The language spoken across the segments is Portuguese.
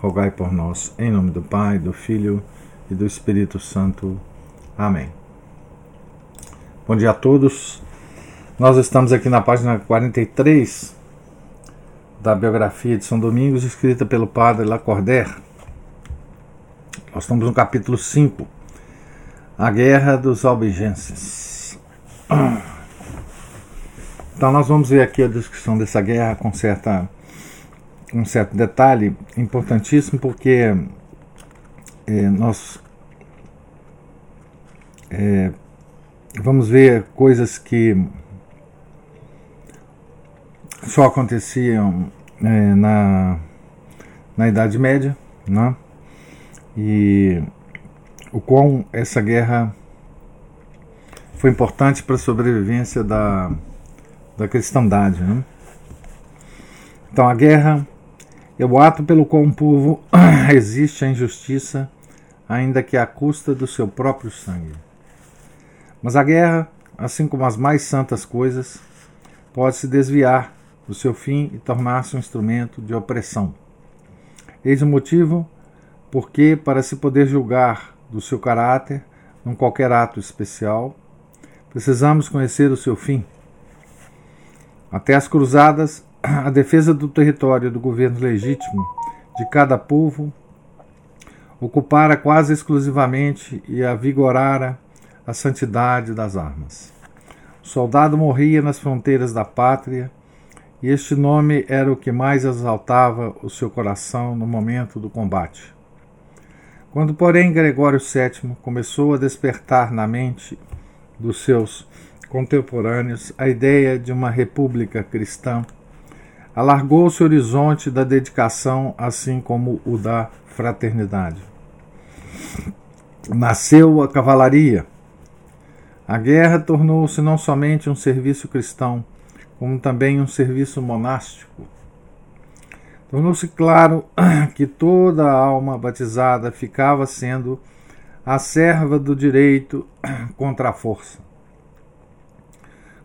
rogai por nós. Em nome do Pai, do Filho e do Espírito Santo. Amém. Bom dia a todos. Nós estamos aqui na página 43 da biografia de São Domingos, escrita pelo padre Lacordaire. Nós estamos no capítulo 5, A Guerra dos Albigenses. Então nós vamos ver aqui a descrição dessa guerra com certa um certo detalhe importantíssimo, porque é, nós é, vamos ver coisas que só aconteciam é, na, na Idade Média, né? e o quão essa guerra foi importante para a sobrevivência da, da cristandade. Né? Então, a guerra é o ato pelo qual um povo resiste à injustiça, ainda que à custa do seu próprio sangue. Mas a guerra, assim como as mais santas coisas, pode se desviar do seu fim e tornar-se um instrumento de opressão. Eis o motivo porque, para se poder julgar do seu caráter num qualquer ato especial, precisamos conhecer o seu fim. Até as cruzadas a defesa do território do governo legítimo de cada povo ocupara quase exclusivamente e avigorara a santidade das armas. O soldado morria nas fronteiras da pátria e este nome era o que mais exaltava o seu coração no momento do combate. Quando, porém, Gregório VII começou a despertar na mente dos seus contemporâneos a ideia de uma república cristã, alargou-se o horizonte da dedicação, assim como o da fraternidade. Nasceu a cavalaria. A guerra tornou-se não somente um serviço cristão, como também um serviço monástico. Tornou-se claro que toda a alma batizada ficava sendo a serva do direito contra a força.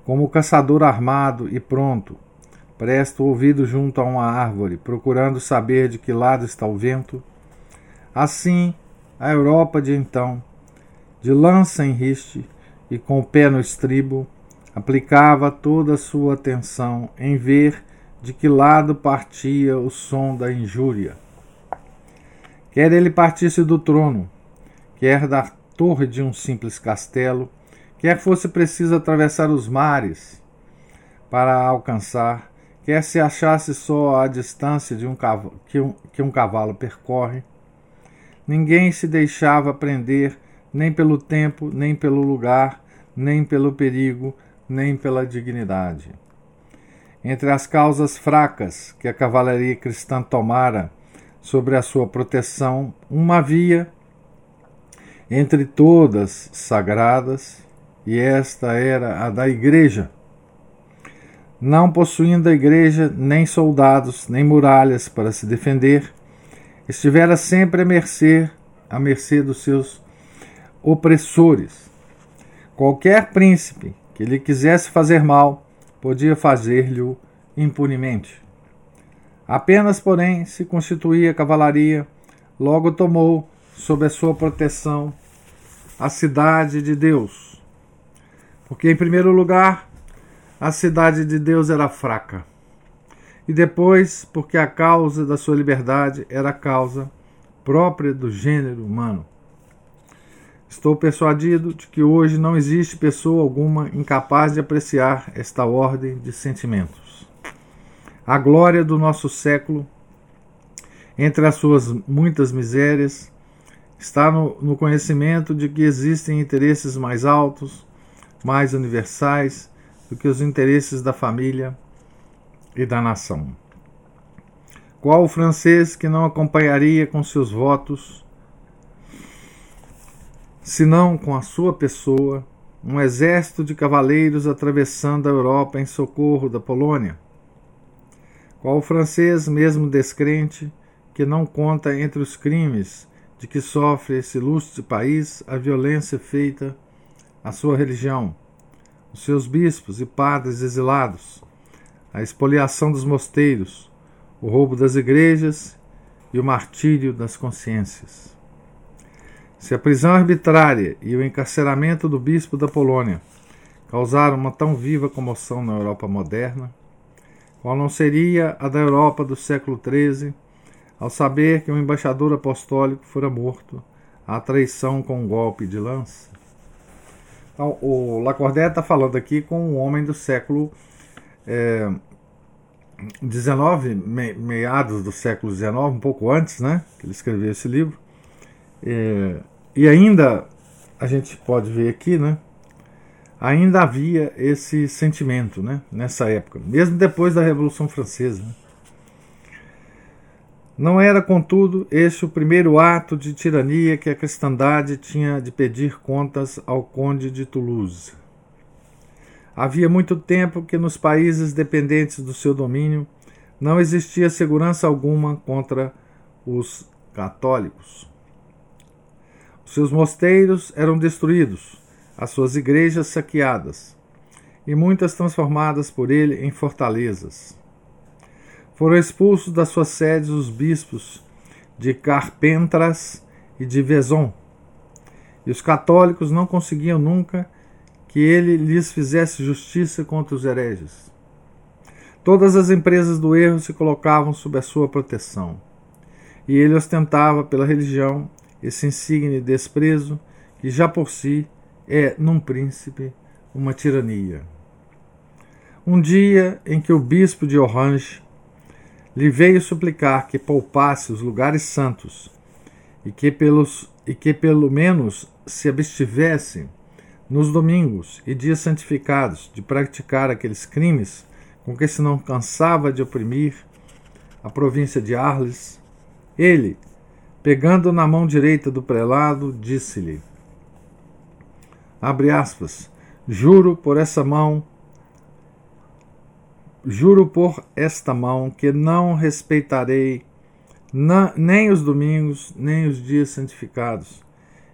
Como caçador armado e pronto, Presta o ouvido junto a uma árvore, procurando saber de que lado está o vento. Assim, a Europa de então, de lança em riste e com o pé no estribo, aplicava toda a sua atenção em ver de que lado partia o som da injúria. Quer ele partisse do trono, quer da torre de um simples castelo, quer fosse preciso atravessar os mares para alcançar quer se achasse só a distância de um que, um, que um cavalo percorre. Ninguém se deixava prender nem pelo tempo, nem pelo lugar, nem pelo perigo, nem pela dignidade. Entre as causas fracas que a cavalaria cristã tomara sobre a sua proteção, uma havia, entre todas sagradas, e esta era a da Igreja não possuindo a igreja nem soldados, nem muralhas para se defender, estivera sempre à mercê, à mercê dos seus opressores. Qualquer príncipe que lhe quisesse fazer mal, podia fazer-lhe impunemente. Apenas, porém, se constituía cavalaria, logo tomou sob a sua proteção a cidade de Deus. Porque, em primeiro lugar, a cidade de Deus era fraca. E depois, porque a causa da sua liberdade era a causa própria do gênero humano. Estou persuadido de que hoje não existe pessoa alguma incapaz de apreciar esta ordem de sentimentos. A glória do nosso século, entre as suas muitas misérias, está no, no conhecimento de que existem interesses mais altos, mais universais do que os interesses da família e da nação. Qual o francês que não acompanharia com seus votos senão com a sua pessoa, um exército de cavaleiros atravessando a Europa em socorro da Polônia. Qual o francês, mesmo descrente, que não conta entre os crimes de que sofre esse ilustre país a violência feita à sua religião, os seus bispos e padres exilados, a expoliação dos mosteiros, o roubo das igrejas e o martírio das consciências. Se a prisão arbitrária e o encarceramento do bispo da Polônia causaram uma tão viva comoção na Europa moderna, qual não seria a da Europa do século XIII, ao saber que um embaixador apostólico fora morto à traição com um golpe de lança? Então, o Lacordaire está falando aqui com um homem do século é, 19, meados do século XIX, um pouco antes, né, que ele escreveu esse livro. É, e ainda a gente pode ver aqui, né, ainda havia esse sentimento, né, nessa época, mesmo depois da Revolução Francesa. Né. Não era, contudo, este o primeiro ato de tirania que a cristandade tinha de pedir contas ao conde de Toulouse. Havia muito tempo que nos países dependentes do seu domínio não existia segurança alguma contra os católicos. Os seus mosteiros eram destruídos, as suas igrejas saqueadas, e muitas transformadas por ele em fortalezas. Foram expulsos das suas sedes os bispos de Carpentras e de Vezon, e os católicos não conseguiam nunca que ele lhes fizesse justiça contra os hereges. Todas as empresas do erro se colocavam sob a sua proteção, e ele ostentava pela religião esse insigne desprezo que já por si é, num príncipe, uma tirania. Um dia em que o bispo de Orange lhe veio suplicar que poupasse os lugares santos e que, pelos, e que pelo menos se abstivesse nos domingos e dias santificados de praticar aqueles crimes com que se não cansava de oprimir a província de Arles, ele, pegando na mão direita do prelado, disse-lhe: Abre aspas, juro por essa mão, juro por esta mão que não respeitarei nem os domingos, nem os dias santificados,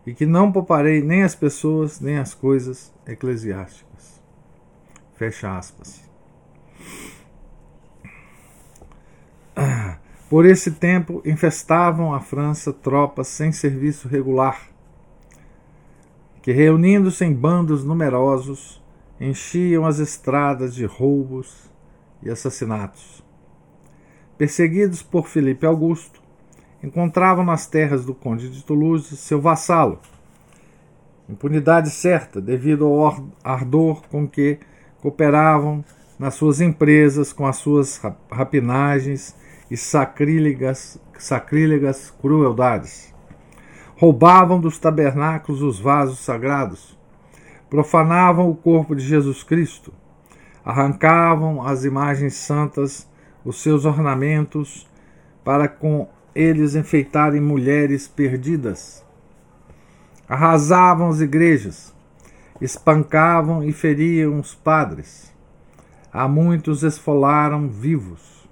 e que não pouparei nem as pessoas, nem as coisas eclesiásticas. Fecha aspas. Por esse tempo infestavam a França tropas sem serviço regular, que reunindo-se em bandos numerosos, enchiam as estradas de roubos e assassinatos. Perseguidos por Felipe Augusto, encontravam nas terras do Conde de Toulouse seu vassalo. Impunidade certa, devido ao ardor com que cooperavam nas suas empresas com as suas rapinagens e sacrílegas, sacrílegas crueldades. Roubavam dos tabernáculos os vasos sagrados, profanavam o corpo de Jesus Cristo, arrancavam as imagens santas, os seus ornamentos, para com eles enfeitarem mulheres perdidas. Arrasavam as igrejas, espancavam e feriam os padres. A muitos esfolaram vivos.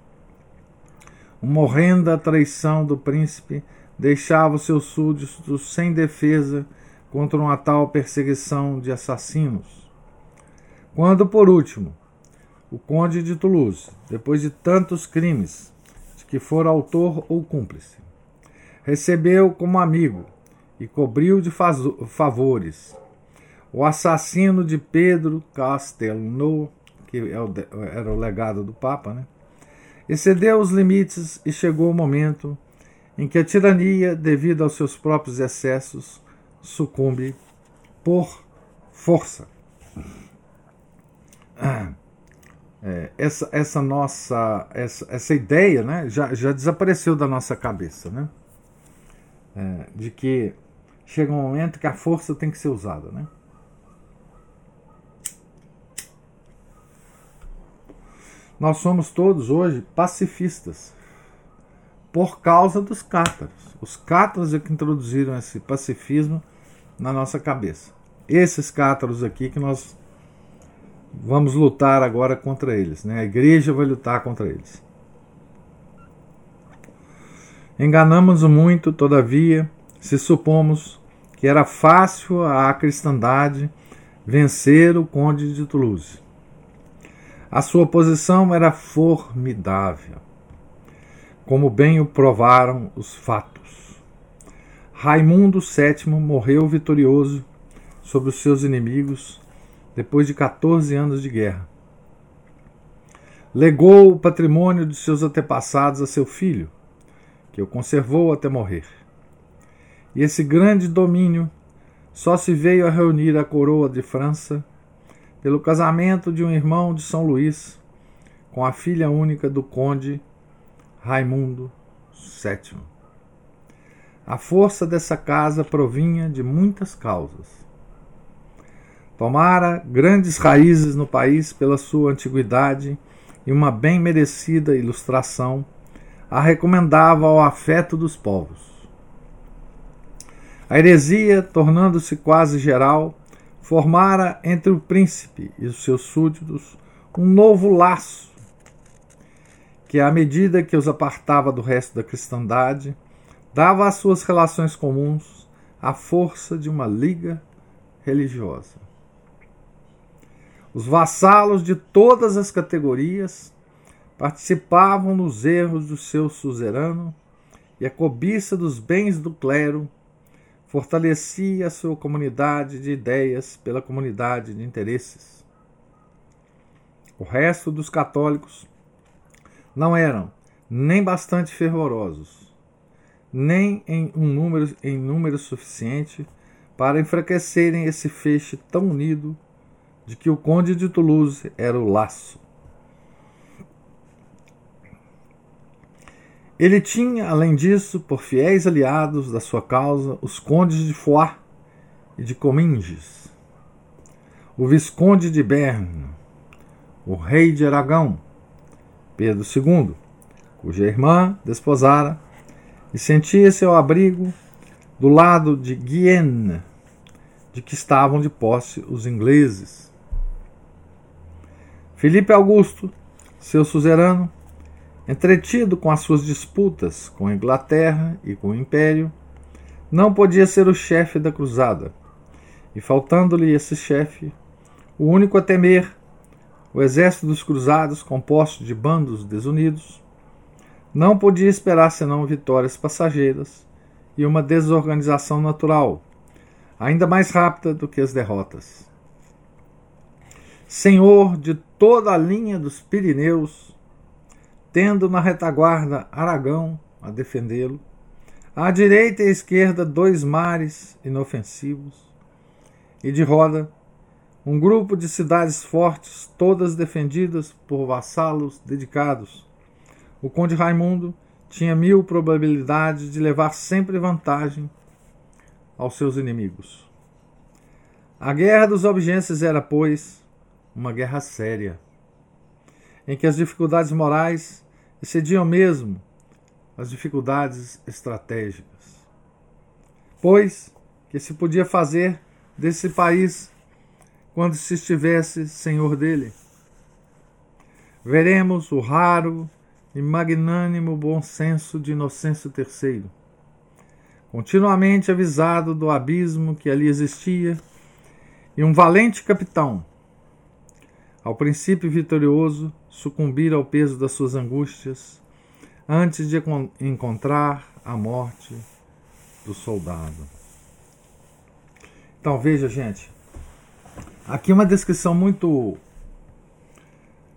Uma horrenda traição do príncipe deixava os seus súditos sem defesa contra uma tal perseguição de assassinos. Quando, por último, o conde de Toulouse, depois de tantos crimes, que for autor ou cúmplice. Recebeu como amigo e cobriu de favores o assassino de Pedro Castelnau, que é era o legado do Papa, né? excedeu os limites e chegou o momento em que a tirania, devido aos seus próprios excessos, sucumbe por força. É, essa, essa nossa essa, essa ideia né, já, já desapareceu da nossa cabeça, né? É, de que chega um momento que a força tem que ser usada, né? Nós somos todos hoje pacifistas por causa dos cátaros. Os cátaros é que introduziram esse pacifismo na nossa cabeça. Esses cátaros aqui que nós vamos lutar agora contra eles, né? A igreja vai lutar contra eles. Enganamos muito, todavia, se supomos que era fácil à cristandade vencer o conde de Toulouse. A sua posição era formidável, como bem o provaram os fatos. Raimundo VII morreu vitorioso sobre os seus inimigos depois de 14 anos de guerra. Legou o patrimônio de seus antepassados a seu filho, que o conservou até morrer. E esse grande domínio só se veio a reunir a coroa de França pelo casamento de um irmão de São Luís com a filha única do conde Raimundo VII. A força dessa casa provinha de muitas causas. Tomara grandes raízes no país pela sua antiguidade e uma bem merecida ilustração a recomendava ao afeto dos povos. A heresia, tornando-se quase geral, formara entre o príncipe e os seus súditos um novo laço, que, à medida que os apartava do resto da cristandade, dava às suas relações comuns a força de uma liga religiosa. Os vassalos de todas as categorias participavam nos erros do seu suzerano e a cobiça dos bens do clero fortalecia a sua comunidade de ideias pela comunidade de interesses. O resto dos católicos não eram nem bastante fervorosos, nem em um número, em número suficiente para enfraquecerem esse feixe tão unido de que o conde de Toulouse era o laço. Ele tinha, além disso, por fiéis aliados da sua causa, os condes de Foix e de Cominges, o visconde de Berne, o rei de Aragão, Pedro II, cuja irmã desposara e sentia seu abrigo do lado de Guienne, de que estavam de posse os ingleses. Felipe Augusto, seu suzerano, Entretido com as suas disputas com a Inglaterra e com o Império, não podia ser o chefe da cruzada, e faltando-lhe esse chefe, o único a temer, o exército dos cruzados, composto de bandos desunidos, não podia esperar senão vitórias passageiras e uma desorganização natural, ainda mais rápida do que as derrotas. Senhor de toda a linha dos Pirineus, tendo na retaguarda Aragão a defendê-lo, à direita e à esquerda dois mares inofensivos, e de roda um grupo de cidades fortes, todas defendidas por vassalos dedicados. O conde Raimundo tinha mil probabilidades de levar sempre vantagem aos seus inimigos. A guerra dos objenses era, pois, uma guerra séria em que as dificuldades morais excediam mesmo as dificuldades estratégicas. Pois que se podia fazer desse país quando se estivesse senhor dele. Veremos o raro e magnânimo bom senso de Inocêncio III, continuamente avisado do abismo que ali existia, e um valente capitão, ao princípio vitorioso, sucumbir ao peso das suas angústias antes de encontrar a morte do soldado. Então veja, gente, aqui uma descrição muito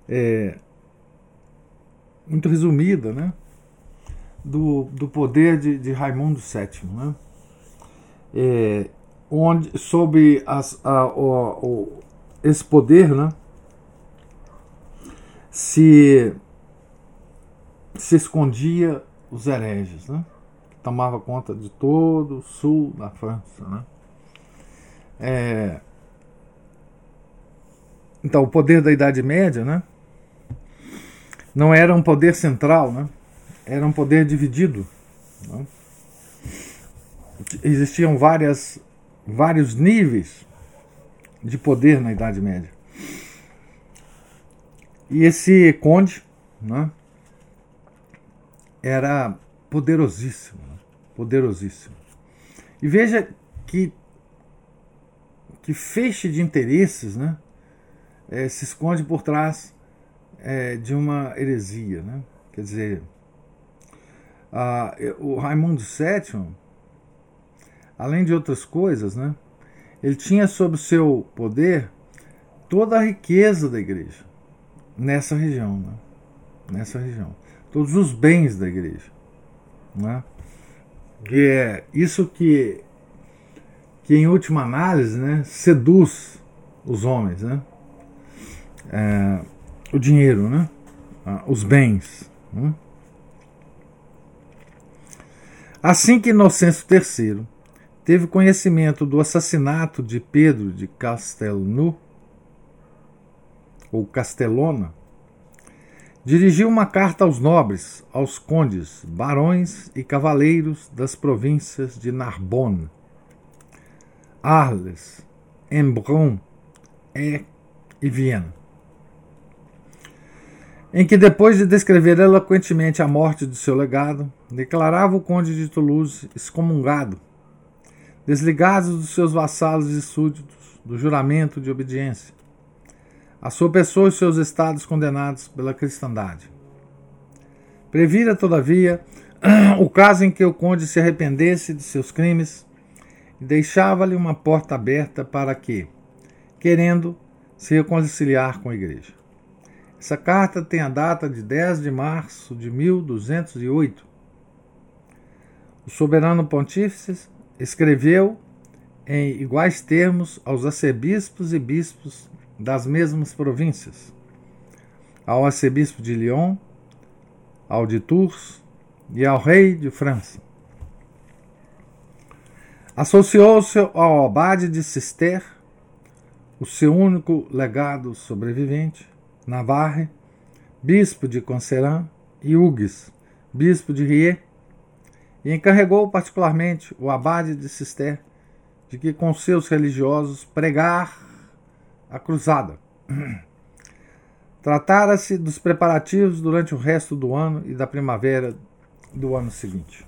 é, muito resumida, né, do, do poder de, de Raimundo VII, né, é, onde sobre as, a, o, esse poder, né, se, se escondia os hereges, né? tomava conta de todo o sul da França. Né? É, então, o poder da Idade Média né? não era um poder central, né? era um poder dividido. Né? Existiam várias vários níveis de poder na Idade Média. E esse conde né, era poderosíssimo, né, poderosíssimo. E veja que, que feixe de interesses né, é, se esconde por trás é, de uma heresia. Né? Quer dizer, a, o Raimundo VII, além de outras coisas, né, ele tinha sob seu poder toda a riqueza da igreja nessa região, né? nessa região, todos os bens da igreja, né? que é isso que que em última análise, né, seduz os homens, né? É, o dinheiro, né? Ah, os bens. Né? Assim que Inocêncio III teve conhecimento do assassinato de Pedro de Castelnu, ou Castelona, dirigiu uma carta aos nobres, aos condes, barões e cavaleiros das províncias de Narbonne, Arles, Embrun e Viena, em que, depois de descrever eloquentemente a morte de seu legado, declarava o conde de Toulouse excomungado desligados dos seus vassalos e súditos do juramento de obediência, a sua pessoa e seus estados condenados pela cristandade. Previra, todavia, o caso em que o conde se arrependesse de seus crimes e deixava-lhe uma porta aberta para que, querendo, se reconciliar com a igreja. Essa carta tem a data de 10 de março de 1208. O soberano pontífice escreveu em iguais termos aos arcebispos e bispos das mesmas províncias, ao arcebispo de Lyon, ao de Tours e ao rei de França. Associou-se ao abade de Cister, o seu único legado sobrevivente, Navarre, bispo de Conceran, e Hugues, bispo de Rie, e encarregou particularmente o abade de Cister de que com seus religiosos pregar a cruzada. Tratara-se dos preparativos durante o resto do ano e da primavera do ano seguinte.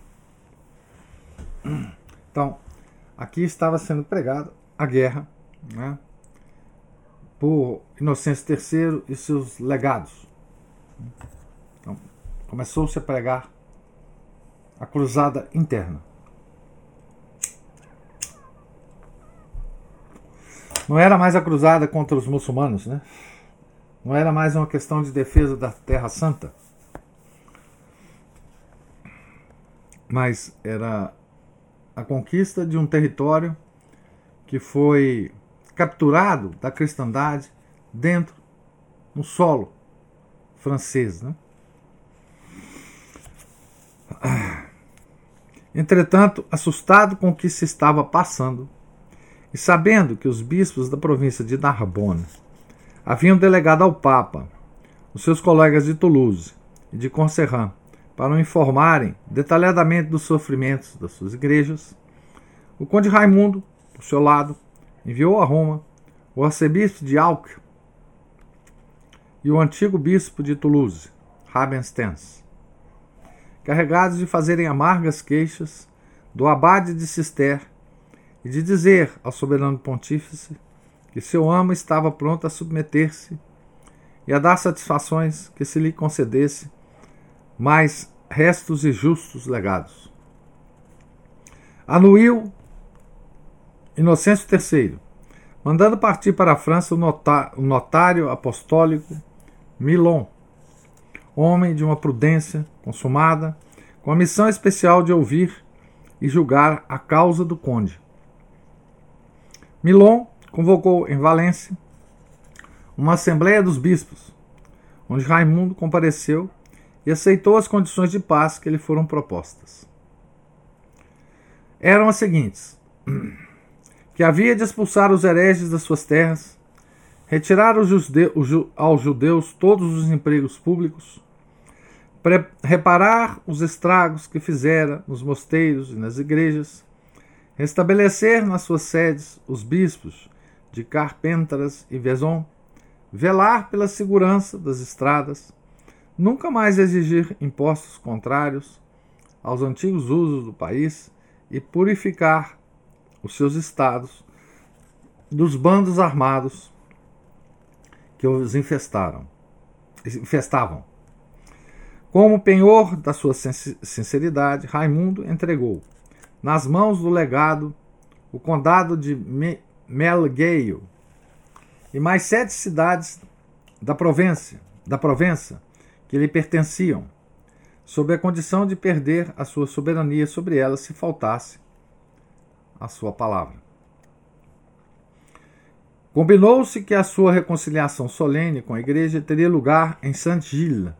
Então, aqui estava sendo pregada a guerra né, por Inocêncio III e seus legados. Então, começou-se a pregar a cruzada interna. Não era mais a cruzada contra os muçulmanos, né? Não era mais uma questão de defesa da Terra Santa. Mas era a conquista de um território que foi capturado da cristandade dentro no solo francês, né? Entretanto, assustado com o que se estava passando, e sabendo que os bispos da província de Narbonne haviam delegado ao Papa os seus colegas de Toulouse e de Conserran para o informarem detalhadamente dos sofrimentos das suas igrejas, o conde Raimundo, por seu lado, enviou a Roma o arcebispo de Alck e o antigo bispo de Toulouse, Rabenstens, carregados de fazerem amargas queixas do abade de Cister e de dizer ao soberano pontífice que seu amo estava pronto a submeter-se e a dar satisfações que se lhe concedesse mais restos e justos legados. Anuiu Inocêncio III, mandando partir para a França o notário apostólico Milon, homem de uma prudência consumada, com a missão especial de ouvir e julgar a causa do conde. Milon convocou em Valência uma assembleia dos bispos, onde Raimundo compareceu e aceitou as condições de paz que lhe foram propostas. Eram as seguintes: que havia de expulsar os hereges das suas terras, retirar aos judeus todos os empregos públicos, reparar os estragos que fizera nos mosteiros e nas igrejas, restabelecer nas suas sedes os bispos de Carpentras e Vezon, velar pela segurança das estradas, nunca mais exigir impostos contrários aos antigos usos do país e purificar os seus estados dos bandos armados que os infestaram, infestavam. Como penhor da sua sinceridade, Raimundo entregou nas mãos do legado o condado de Melgueio e mais sete cidades da Provença, da Provença que lhe pertenciam, sob a condição de perder a sua soberania sobre elas se faltasse a sua palavra. Combinou-se que a sua reconciliação solene com a igreja teria lugar em Saint-Gilles,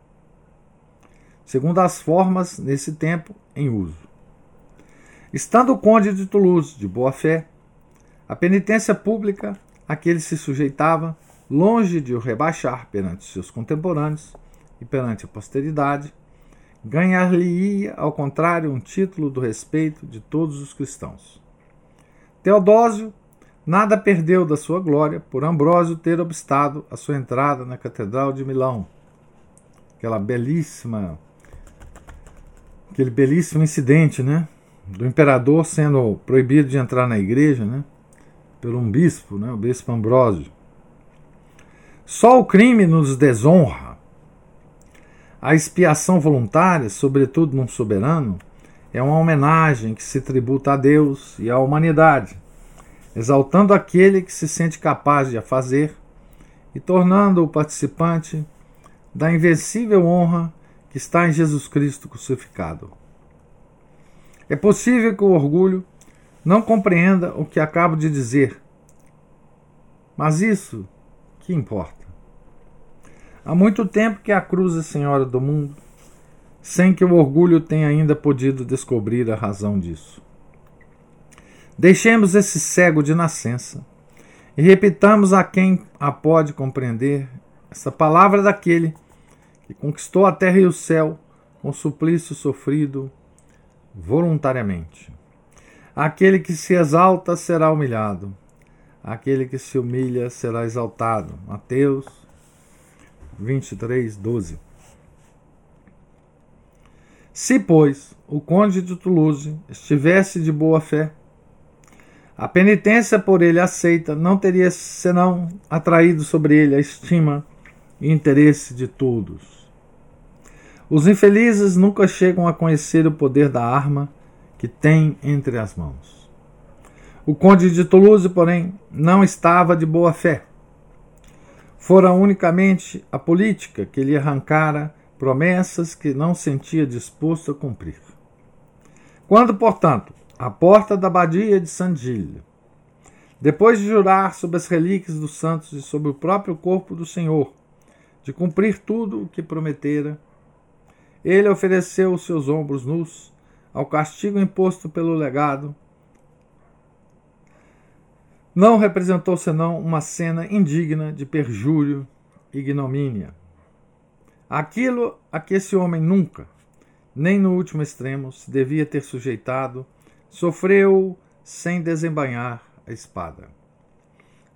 segundo as formas nesse tempo em uso. Estando o conde de Toulouse de boa fé, a penitência pública a que ele se sujeitava, longe de o rebaixar perante seus contemporâneos e perante a posteridade, ganhar-lhe-ia, ao contrário, um título do respeito de todos os cristãos. Teodósio nada perdeu da sua glória por Ambrósio ter obstado a sua entrada na Catedral de Milão. Aquela belíssima aquele belíssimo incidente, né, do imperador sendo proibido de entrar na igreja, né, por um bispo, né, o bispo Ambrósio. Só o crime nos desonra. A expiação voluntária, sobretudo num soberano, é uma homenagem que se tributa a Deus e à humanidade exaltando aquele que se sente capaz de a fazer e tornando-o participante da invencível honra que está em Jesus Cristo crucificado. É possível que o orgulho não compreenda o que acabo de dizer, mas isso que importa. Há muito tempo que a cruz é senhora do mundo, sem que o orgulho tenha ainda podido descobrir a razão disso. Deixemos esse cego de nascença e repitamos a quem a pode compreender essa palavra daquele que conquistou a terra e o céu com suplício sofrido voluntariamente. Aquele que se exalta será humilhado, aquele que se humilha será exaltado. Mateus 23, 12. Se, pois, o conde de Toulouse estivesse de boa fé, a penitência por ele aceita não teria senão atraído sobre ele a estima e interesse de todos. Os infelizes nunca chegam a conhecer o poder da arma que tem entre as mãos. O conde de Toulouse, porém, não estava de boa fé. Fora unicamente a política que lhe arrancara promessas que não sentia disposto a cumprir. Quando, portanto, à porta da abadia de Sandilha. Depois de jurar sobre as relíquias dos santos e sobre o próprio corpo do Senhor, de cumprir tudo o que prometera, ele ofereceu os seus ombros nus ao castigo imposto pelo legado. Não representou senão uma cena indigna de perjúrio e ignomínia. Aquilo a que esse homem nunca, nem no último extremo, se devia ter sujeitado sofreu sem desembanhar a espada.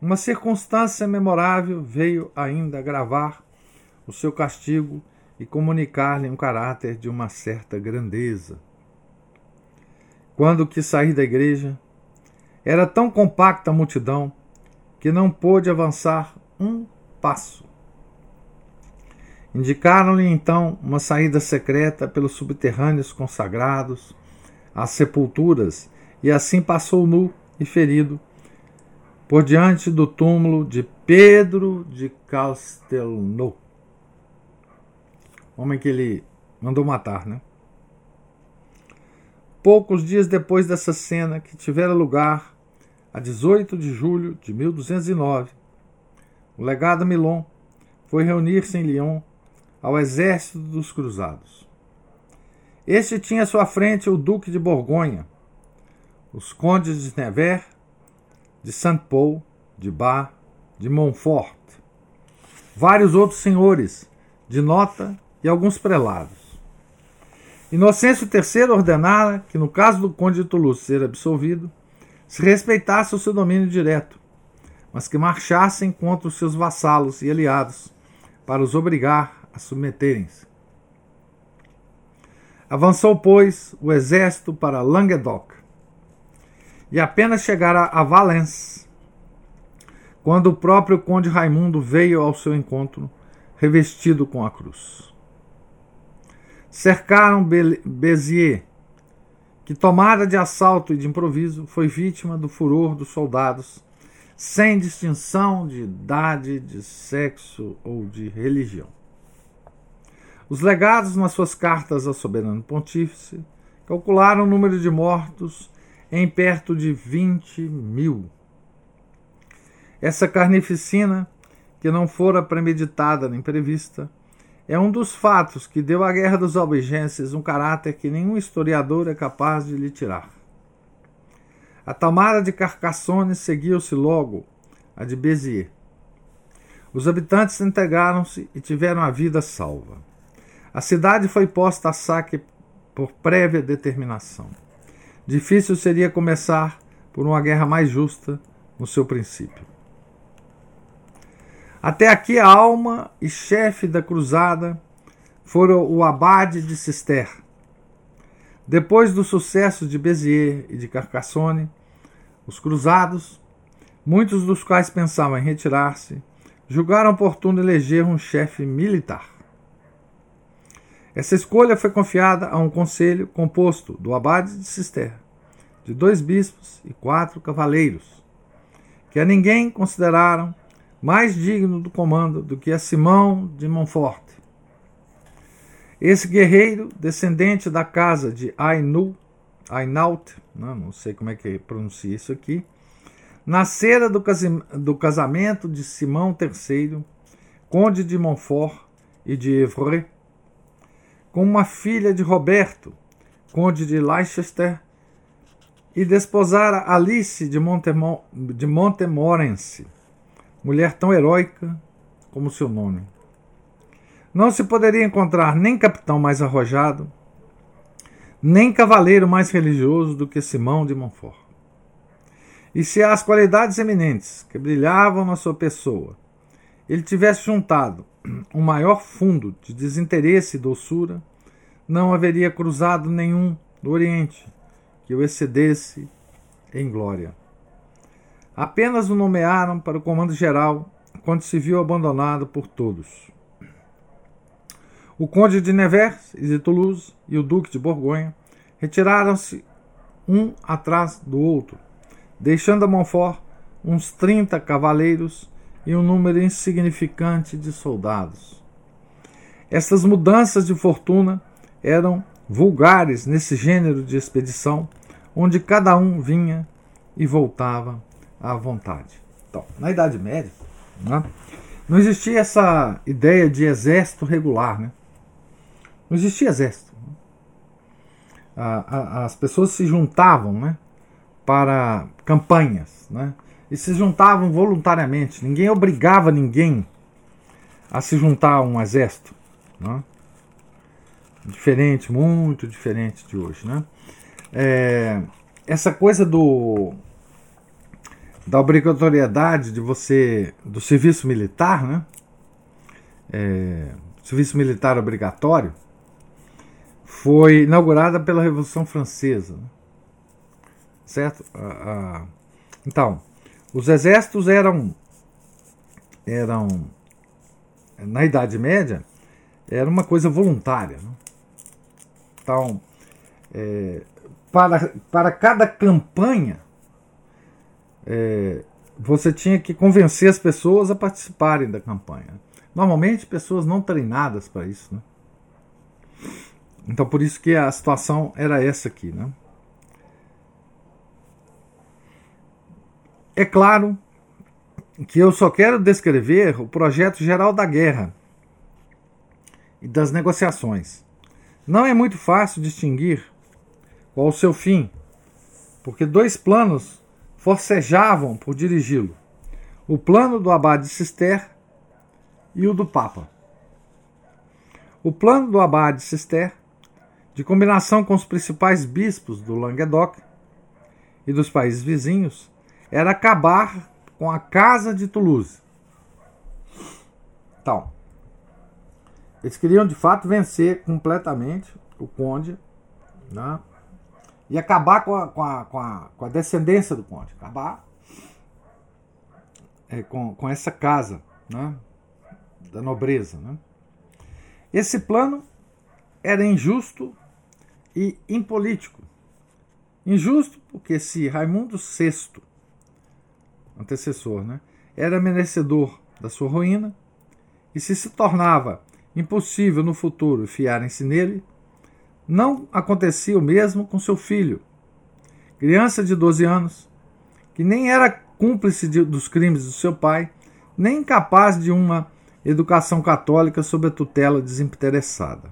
Uma circunstância memorável veio ainda agravar o seu castigo e comunicar-lhe um caráter de uma certa grandeza. Quando quis sair da igreja, era tão compacta a multidão que não pôde avançar um passo. Indicaram-lhe então uma saída secreta pelos subterrâneos consagrados às sepulturas, e assim passou nu e ferido por diante do túmulo de Pedro de Castelnau, homem que ele mandou matar, né? Poucos dias depois dessa cena, que tivera lugar a 18 de julho de 1209, o legado Milon foi reunir-se em Lyon ao exército dos cruzados. Este tinha à sua frente o Duque de Borgonha, os condes de Nevers, de Saint-Paul, de Bar, de Montfort, vários outros senhores de nota e alguns prelados. Inocêncio III ordenara que, no caso do conde de Toulouse ser absolvido, se respeitasse o seu domínio direto, mas que marchassem contra os seus vassalos e aliados para os obrigar a submeterem-se. Avançou, pois, o exército para Languedoc e apenas chegara a Valence, quando o próprio conde Raimundo veio ao seu encontro, revestido com a cruz. Cercaram Béziers, que, tomada de assalto e de improviso, foi vítima do furor dos soldados, sem distinção de idade, de sexo ou de religião. Os legados nas suas cartas ao soberano pontífice calcularam o número de mortos em perto de 20 mil. Essa carnificina, que não fora premeditada nem prevista, é um dos fatos que deu à Guerra dos Albigenses um caráter que nenhum historiador é capaz de lhe tirar. A tomada de Carcassonne seguiu-se logo a de Béziers. Os habitantes integraram-se e tiveram a vida salva. A cidade foi posta a saque por prévia determinação. Difícil seria começar por uma guerra mais justa no seu princípio. Até aqui a alma e chefe da cruzada foram o abade de Cister. Depois do sucesso de Béziers e de Carcassonne, os cruzados, muitos dos quais pensavam em retirar-se, julgaram oportuno eleger um chefe militar. Essa escolha foi confiada a um conselho composto do abade de Cister, de dois bispos e quatro cavaleiros, que a ninguém consideraram mais digno do comando do que a Simão de Montfort. Esse guerreiro, descendente da casa de Ainu, Ainaut, não, não sei como é que pronuncia isso aqui, nascera do, do casamento de Simão III, conde de Montfort e de Evreux, com uma filha de Roberto, conde de Leicester, e desposara Alice de, Montemor de Montemorency mulher tão heróica como seu nome. Não se poderia encontrar nem capitão mais arrojado, nem cavaleiro mais religioso do que Simão de Montfort. E se as qualidades eminentes que brilhavam na sua pessoa ele tivesse juntado um maior fundo de desinteresse e doçura, não haveria cruzado nenhum do Oriente que o excedesse em glória. Apenas o nomearam para o comando geral quando se viu abandonado por todos. O conde de Nevers e de Toulouse e o duque de Borgonha retiraram-se um atrás do outro, deixando a Montfort uns 30 cavaleiros e um número insignificante de soldados. Essas mudanças de fortuna eram vulgares nesse gênero de expedição, onde cada um vinha e voltava à vontade. Então, na Idade Média, né, não existia essa ideia de exército regular. Né? Não existia exército. as pessoas se juntavam né, para campanhas. Né? E se juntavam voluntariamente. Ninguém obrigava ninguém a se juntar a um exército. Né? Diferente, muito diferente de hoje. Né? É, essa coisa do da obrigatoriedade de você do serviço militar, né? É, serviço militar obrigatório foi inaugurada pela Revolução Francesa, né? certo? então, os exércitos eram eram na Idade Média era uma coisa voluntária. Né? Então, é, para, para cada campanha é, você tinha que convencer as pessoas a participarem da campanha. Normalmente, pessoas não treinadas para isso. Né? Então, por isso que a situação era essa aqui. Né? É claro que eu só quero descrever o projeto geral da guerra e das negociações. Não é muito fácil distinguir qual o seu fim, porque dois planos forcejavam por dirigi-lo: o plano do abade Cister e o do Papa. O plano do abade Cister, de combinação com os principais bispos do Languedoc, e dos países vizinhos era acabar com a Casa de Toulouse. Então, eles queriam de fato vencer completamente o conde né? E acabar com a, com, a, com, a, com a descendência do conde, acabar é, com, com essa casa né? da nobreza. Né? Esse plano era injusto e impolítico. Injusto porque se Raimundo VI, antecessor, né, era merecedor da sua ruína, e se se tornava impossível no futuro fiarem-se nele, não acontecia o mesmo com seu filho, criança de 12 anos, que nem era cúmplice de, dos crimes do seu pai, nem incapaz de uma educação católica sob a tutela desinteressada.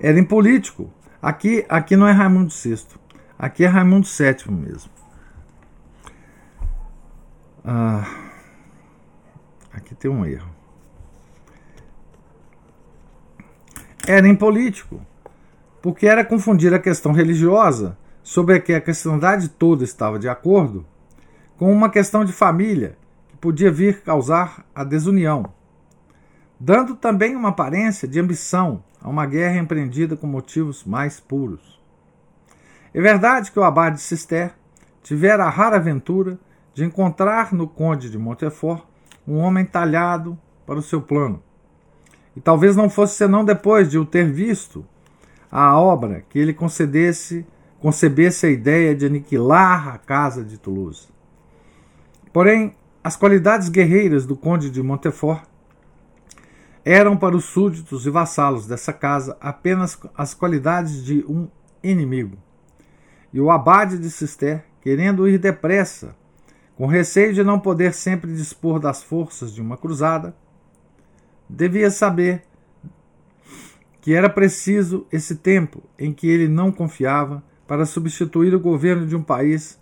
Era impolítico. Aqui, aqui não é Raimundo VI, aqui é Raimundo VII mesmo. Ah, aqui tem um erro. Era impolítico, porque era confundir a questão religiosa, sobre a que a cristandade toda estava de acordo, com uma questão de família, que podia vir causar a desunião, dando também uma aparência de ambição a uma guerra empreendida com motivos mais puros. É verdade que o abade de Cister tivera a rara aventura de encontrar no conde de Montefort um homem talhado para o seu plano, e talvez não fosse senão depois de o ter visto a obra que ele concedesse, concebesse a ideia de aniquilar a casa de Toulouse. Porém, as qualidades guerreiras do conde de Montefort eram para os súditos e vassalos dessa casa apenas as qualidades de um inimigo. E o abade de Cister, querendo ir depressa, com receio de não poder sempre dispor das forças de uma cruzada, devia saber que era preciso esse tempo em que ele não confiava para substituir o governo de um país,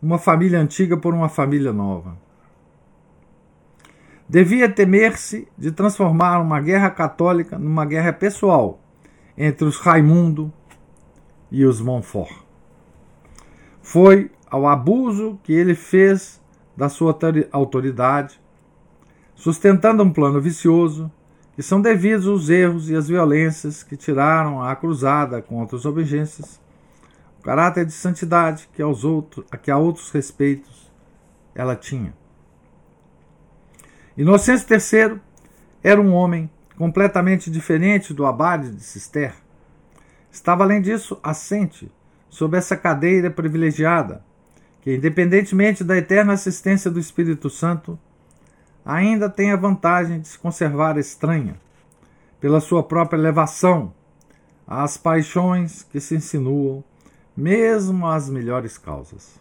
uma família antiga por uma família nova. Devia temer-se de transformar uma guerra católica numa guerra pessoal entre os Raimundo e os Montfort. Foi ao abuso que ele fez da sua autoridade sustentando um plano vicioso, que são devidos os erros e as violências que tiraram a cruzada contra os obediências, o caráter de santidade que, aos outros, que a outros respeitos ela tinha. Inocêncio III era um homem completamente diferente do abade de Cister. Estava, além disso, assente sob essa cadeira privilegiada, que, independentemente da eterna assistência do Espírito Santo, ainda tem a vantagem de se conservar estranha, pela sua própria elevação, às paixões que se insinuam, mesmo às melhores causas.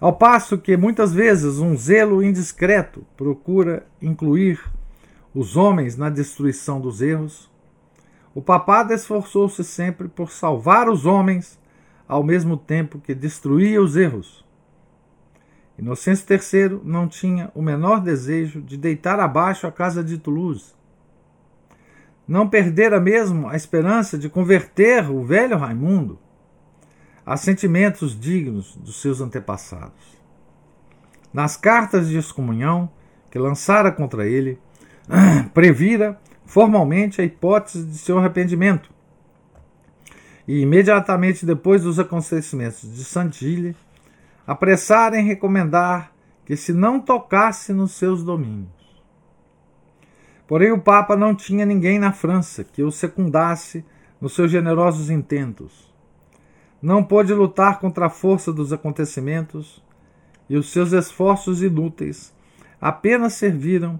Ao passo que muitas vezes um zelo indiscreto procura incluir os homens na destruição dos erros, o papado esforçou-se sempre por salvar os homens ao mesmo tempo que destruía os erros Inocêncio III não tinha o menor desejo de deitar abaixo a casa de Toulouse. Não perdera mesmo a esperança de converter o velho Raimundo a sentimentos dignos dos seus antepassados. Nas cartas de excomunhão que lançara contra ele, previra formalmente a hipótese de seu arrependimento. E imediatamente depois dos acontecimentos de Saint-Gilles, apressar em recomendar que se não tocasse nos seus domínios. Porém, o Papa não tinha ninguém na França que o secundasse nos seus generosos intentos. Não pôde lutar contra a força dos acontecimentos e os seus esforços inúteis apenas serviram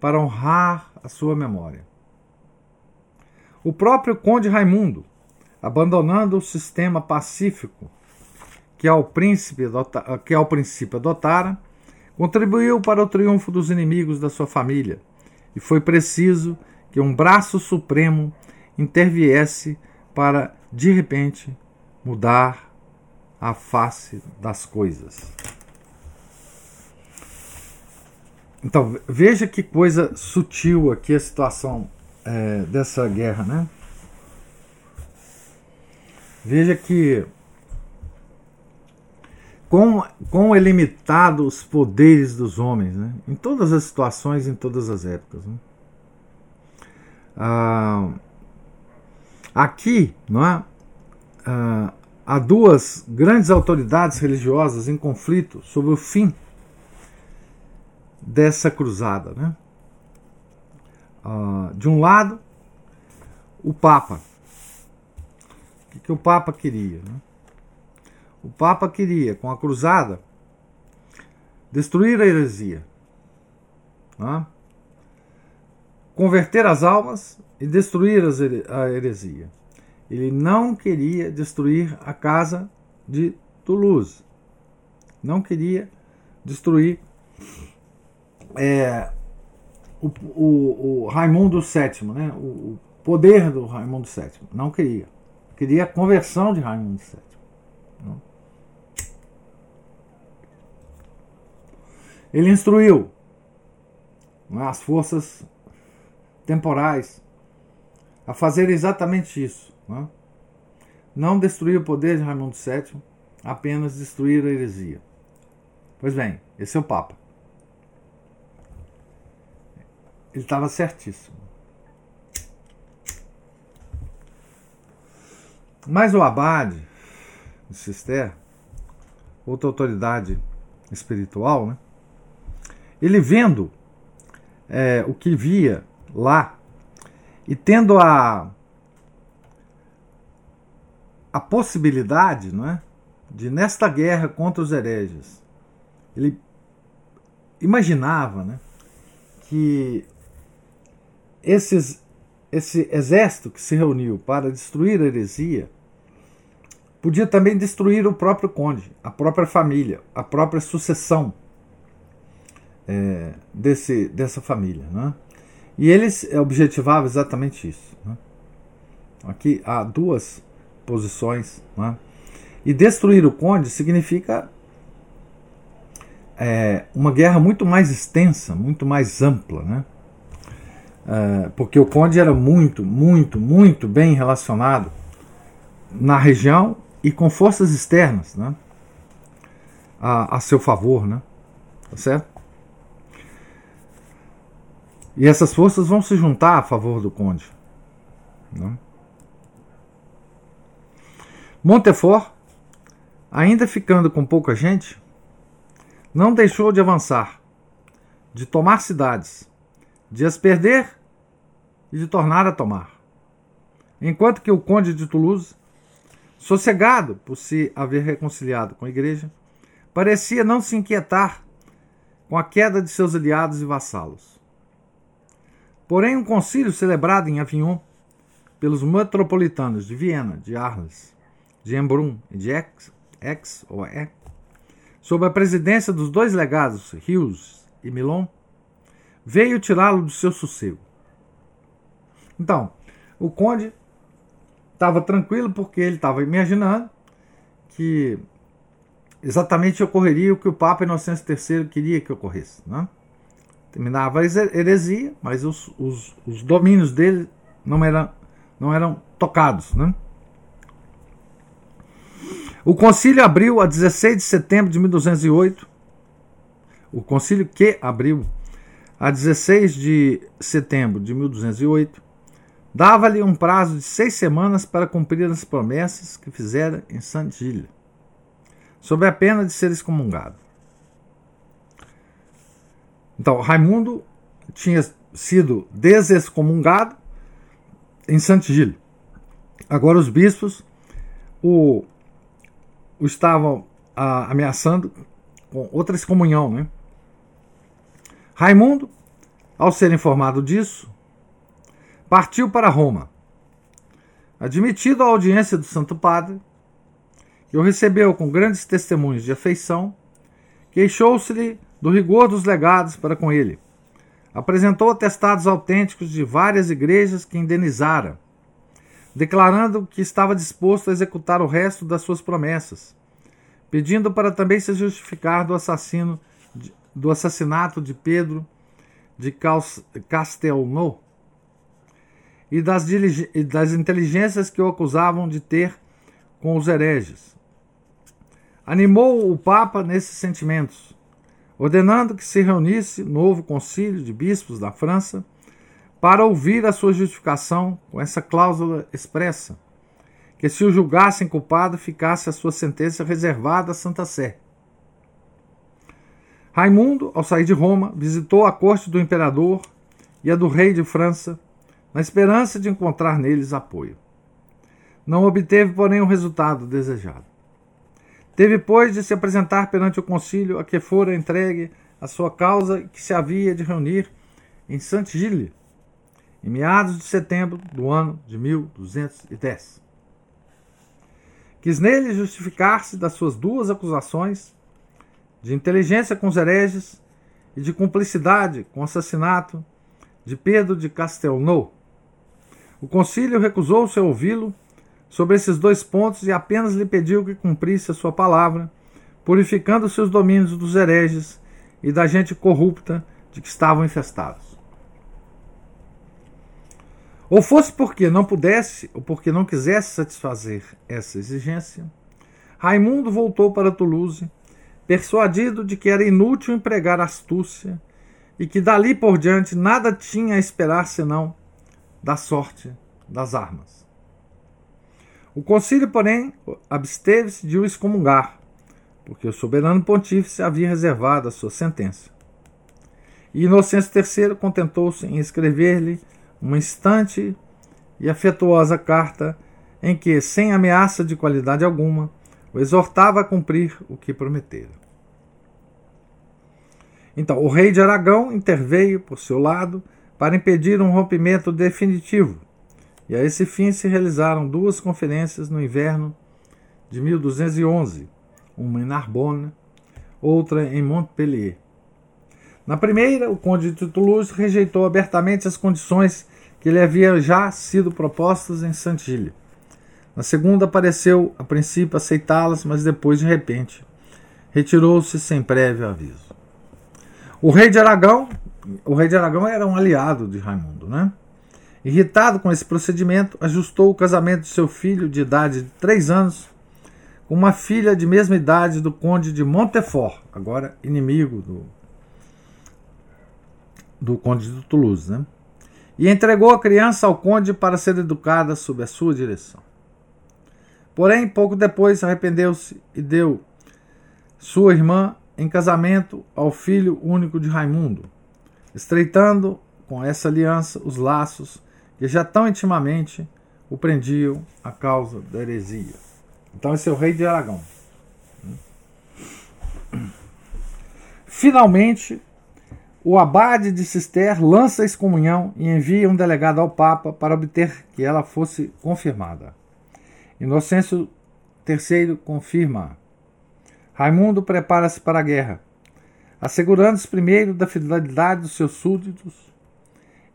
para honrar a sua memória. O próprio Conde Raimundo, abandonando o sistema pacífico que ao, príncipe, que ao princípio adotara, contribuiu para o triunfo dos inimigos da sua família, e foi preciso que um braço supremo interviesse para, de repente, mudar a face das coisas. Então, veja que coisa sutil aqui a situação é, dessa guerra, né? Veja que com, com é limitado os poderes dos homens, né? em todas as situações, em todas as épocas. Né? Ah, aqui, não é? Ah, há duas grandes autoridades religiosas em conflito sobre o fim dessa cruzada. Né? Ah, de um lado, o Papa. O que, que o Papa queria? Né? O Papa queria, com a cruzada, destruir a heresia, né? converter as almas e destruir a heresia. Ele não queria destruir a casa de Toulouse. Não queria destruir é, o, o, o, Raimundo VII, né? O, o, poder do Raimundo VII. Não queria. Queria a conversão de Raimundo VII. Não. Ele instruiu as forças temporais a fazer exatamente isso. Não, é? não destruir o poder de Raimundo VII, apenas destruir a heresia. Pois bem, esse é o Papa. Ele estava certíssimo. Mas o Abade de Cister, outra autoridade espiritual, né? Ele vendo é, o que via lá e tendo a, a possibilidade não é, de, nesta guerra contra os hereges, ele imaginava né, que esses, esse exército que se reuniu para destruir a heresia podia também destruir o próprio conde, a própria família, a própria sucessão é, desse, dessa família. Né? E eles objetivavam exatamente isso. Né? Aqui há duas posições. Né? E destruir o conde significa é, uma guerra muito mais extensa, muito mais ampla. Né? É, porque o conde era muito, muito, muito bem relacionado na região e com forças externas né? a, a seu favor. Né? Tá certo? E essas forças vão se juntar a favor do conde. Né? Montefort, ainda ficando com pouca gente, não deixou de avançar, de tomar cidades, de as perder e de tornar a tomar. Enquanto que o conde de Toulouse, sossegado por se haver reconciliado com a igreja, parecia não se inquietar com a queda de seus aliados e vassalos. Porém, um concílio celebrado em Avignon pelos metropolitanos de Viena, de Arles, de Embrun e de Aix, Aix ou Aix, sob a presidência dos dois legados, Hughes e Milon, veio tirá-lo do seu sossego. Então, o conde estava tranquilo porque ele estava imaginando que exatamente ocorreria o que o Papa Inocêncio III queria que ocorresse. Né? Terminava a heresia, mas os, os, os domínios dele não eram, não eram tocados. Né? O concílio abriu a 16 de setembro de 1208. O concílio que abriu a 16 de setembro de 1208 dava-lhe um prazo de seis semanas para cumprir as promessas que fizera em Saint-Gilles, sob a pena de ser excomungado. Então, Raimundo tinha sido desexcomungado em Saint-Gilles. Agora os bispos o, o estavam a, ameaçando com outra excomunhão. Né? Raimundo, ao ser informado disso, partiu para Roma. Admitido à audiência do Santo Padre, que o recebeu com grandes testemunhos de afeição, queixou-se-lhe do rigor dos legados para com ele. Apresentou atestados autênticos de várias igrejas que indenizara, declarando que estava disposto a executar o resto das suas promessas, pedindo para também se justificar do assassino do assassinato de Pedro de Castelnau e das, e das inteligências que o acusavam de ter com os hereges. animou o Papa nesses sentimentos, ordenando que se reunisse novo concílio de bispos da França para ouvir a sua justificação com essa cláusula expressa, que se o julgassem culpado, ficasse a sua sentença reservada à Santa Sé. Raimundo, ao sair de Roma, visitou a corte do imperador e a do rei de França, na esperança de encontrar neles apoio. Não obteve, porém, o resultado desejado. Teve, pois, de se apresentar perante o concílio a que fora entregue a sua causa que se havia de reunir em Saint-Gilles, em meados de setembro do ano de 1210. Quis nele justificar-se das suas duas acusações de inteligência com os hereges e de cumplicidade com o assassinato de Pedro de Castelnau. O concílio recusou-se a ouvi-lo sobre esses dois pontos e apenas lhe pediu que cumprisse a sua palavra, purificando seus domínios dos hereges e da gente corrupta de que estavam infestados. Ou fosse porque não pudesse, ou porque não quisesse satisfazer essa exigência, Raimundo voltou para Toulouse, persuadido de que era inútil empregar astúcia e que dali por diante nada tinha a esperar senão da sorte das armas. O concílio, porém, absteve-se de o excomungar, porque o soberano pontífice havia reservado a sua sentença. E Inocêncio III contentou-se em escrever-lhe uma instante e afetuosa carta em que, sem ameaça de qualidade alguma, o exortava a cumprir o que prometera. Então, o rei de Aragão interveio, por seu lado, para impedir um rompimento definitivo e a esse fim se realizaram duas conferências no inverno de 1211, uma em Narbonne, outra em Montpellier. Na primeira, o conde de Toulouse rejeitou abertamente as condições que lhe haviam já sido propostas em Saint-Gilles. Na segunda, pareceu a princípio aceitá-las, mas depois, de repente, retirou-se sem prévio aviso. O rei de Aragão, o rei de Aragão era um aliado de Raimundo, né? Irritado com esse procedimento, ajustou o casamento de seu filho, de idade de três anos, com uma filha de mesma idade do conde de Montefort, agora inimigo do, do conde de Toulouse, né? e entregou a criança ao conde para ser educada sob a sua direção. Porém, pouco depois arrependeu-se e deu sua irmã em casamento ao filho único de Raimundo, estreitando com essa aliança os laços que já tão intimamente o prendiam a causa da heresia. Então esse é o rei de Aragão. Finalmente, o abade de Cister lança a excomunhão e envia um delegado ao Papa para obter que ela fosse confirmada. Inocêncio III confirma. Raimundo prepara-se para a guerra, assegurando-se primeiro da fidelidade dos seus súditos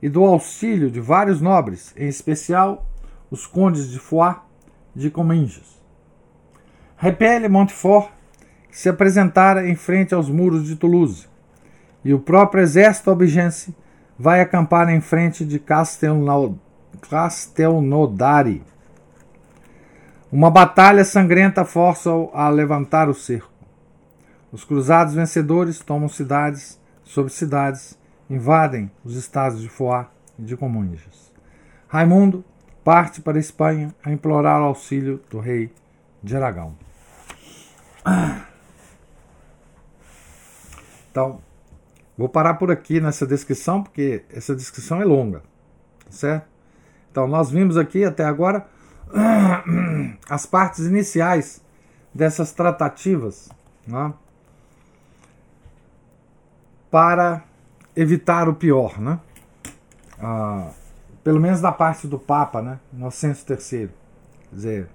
e do auxílio de vários nobres, em especial os condes de Foix de Comminges. Repele Montfort, que se apresentara em frente aos muros de Toulouse, e o próprio exército albigense vai acampar em frente de Castelnaudary. Uma batalha sangrenta força-o a levantar o cerco. Os cruzados vencedores tomam cidades sobre cidades invadem os estados de Foix e de Comunges. Raimundo parte para a Espanha a implorar o auxílio do rei de Aragão. Então, vou parar por aqui nessa descrição, porque essa descrição é longa, tá certo? Então, nós vimos aqui até agora as partes iniciais dessas tratativas né, para evitar o pior, né? Ah, pelo menos da parte do Papa, né? Inocêncio III. Quer dizer,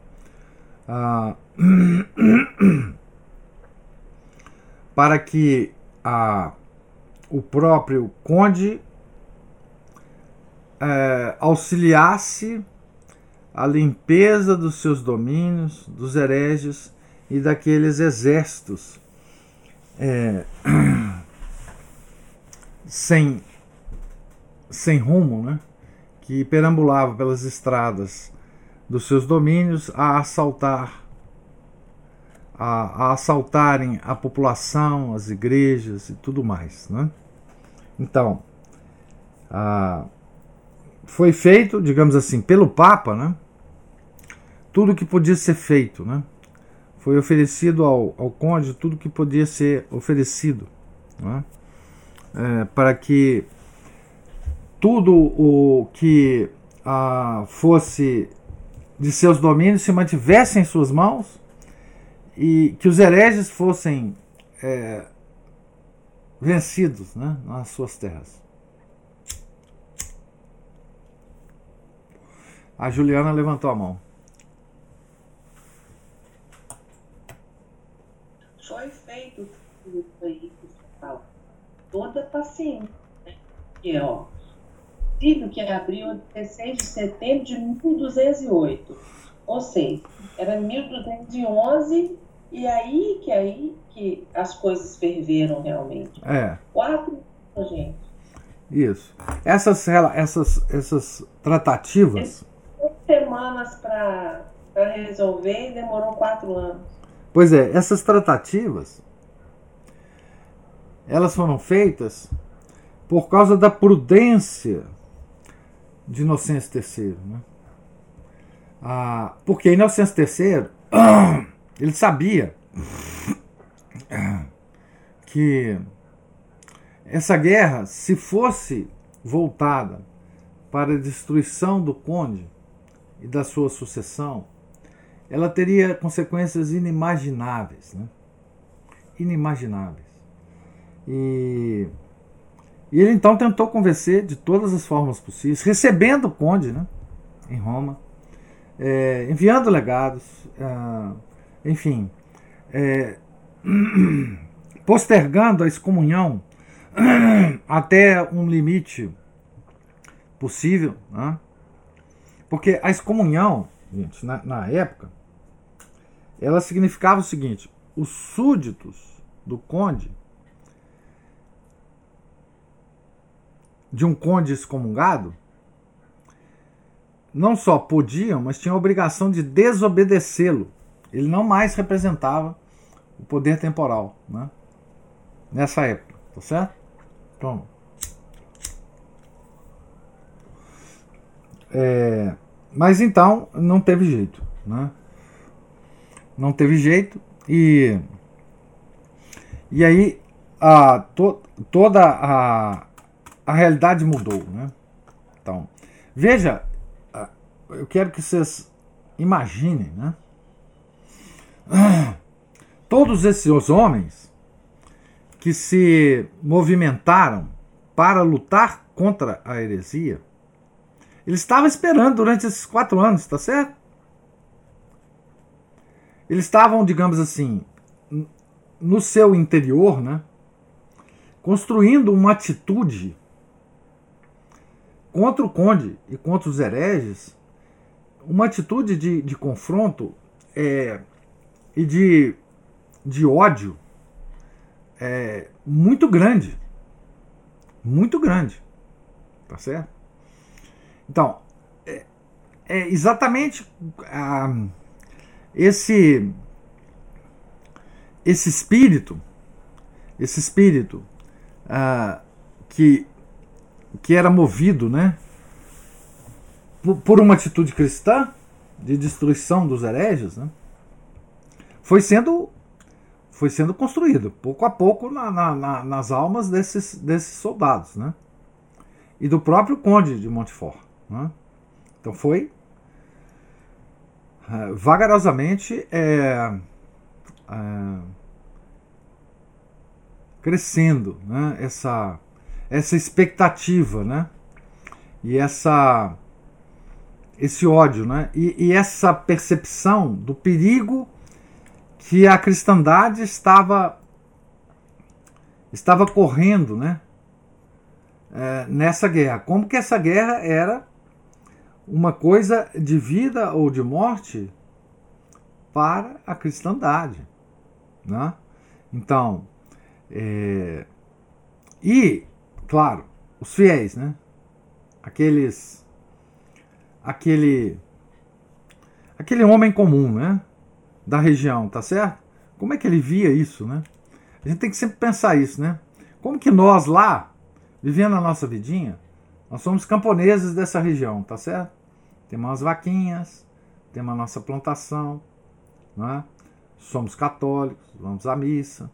ah, para que a, o próprio conde é, auxiliasse a limpeza dos seus domínios, dos hereges e daqueles exércitos é, sem, sem rumo, né? que perambulava pelas estradas dos seus domínios a assaltar a, a assaltarem a população, as igrejas e tudo mais. Né? Então, foi feito, digamos assim, pelo Papa, né? tudo que podia ser feito. Né? Foi oferecido ao, ao conde tudo que podia ser oferecido né? É, para que tudo o que ah, fosse de seus domínios se mantivesse em suas mãos e que os hereges fossem é, vencidos né, nas suas terras. A Juliana levantou a mão feito tudo aí, pessoal. Toda paciência. Né? E, ó, Digo que abriu 16 de setembro de 1208. Ou seja, era 1211 e aí que aí que as coisas ferveram realmente. É. Quatro gente. Isso. Essas, essas, essas tratativas. semanas para resolver e demorou quatro anos. Pois é, essas tratativas elas foram feitas por causa da prudência de Inocêncio III. Né? Ah, porque Inocêncio III ele sabia que essa guerra, se fosse voltada para a destruição do conde e da sua sucessão, ela teria consequências inimagináveis. Né? Inimagináveis. E e ele então tentou convencer de todas as formas possíveis, recebendo o conde né, em Roma, é, enviando legados, é, enfim, é, postergando a excomunhão até um limite possível, né? porque a excomunhão, gente, na, na época, ela significava o seguinte: os súditos do conde de um conde excomungado, não só podiam, mas tinham a obrigação de desobedecê-lo. Ele não mais representava o poder temporal, né? Nessa época, tá certo? Toma. É, mas então não teve jeito, né? Não teve jeito e e aí a, to, toda a, a realidade mudou. Né? Então, veja, eu quero que vocês imaginem, né? Todos esses homens que se movimentaram para lutar contra a heresia, eles estavam esperando durante esses quatro anos, tá certo? Eles estavam, digamos assim, no seu interior, né? Construindo uma atitude contra o conde e contra os hereges uma atitude de, de confronto é, e de, de ódio é, muito grande. Muito grande. Tá certo? Então, é, é exatamente esse, esse espírito, esse espírito ah, que que era movido né, por uma atitude cristã de destruição dos hereges, né, foi sendo foi sendo construído pouco a pouco na, na, nas almas desses, desses soldados, né? E do próprio conde de Montfort. Né? Então foi é, vagarosamente é, é, crescendo né? essa essa expectativa, né? E essa esse ódio, né? E, e, essa percepção do perigo que a cristandade estava estava correndo, né? É, nessa guerra, como que essa guerra era uma coisa de vida ou de morte para a cristandade, né? Então, é, e claro, os fiéis, né? Aqueles. Aquele. Aquele homem comum, né? Da região, tá certo? Como é que ele via isso, né? A gente tem que sempre pensar isso, né? Como que nós lá, vivendo a nossa vidinha, nós somos camponeses dessa região, tá certo? Temos umas vaquinhas, temos a nossa plantação, né? somos católicos, vamos à missa.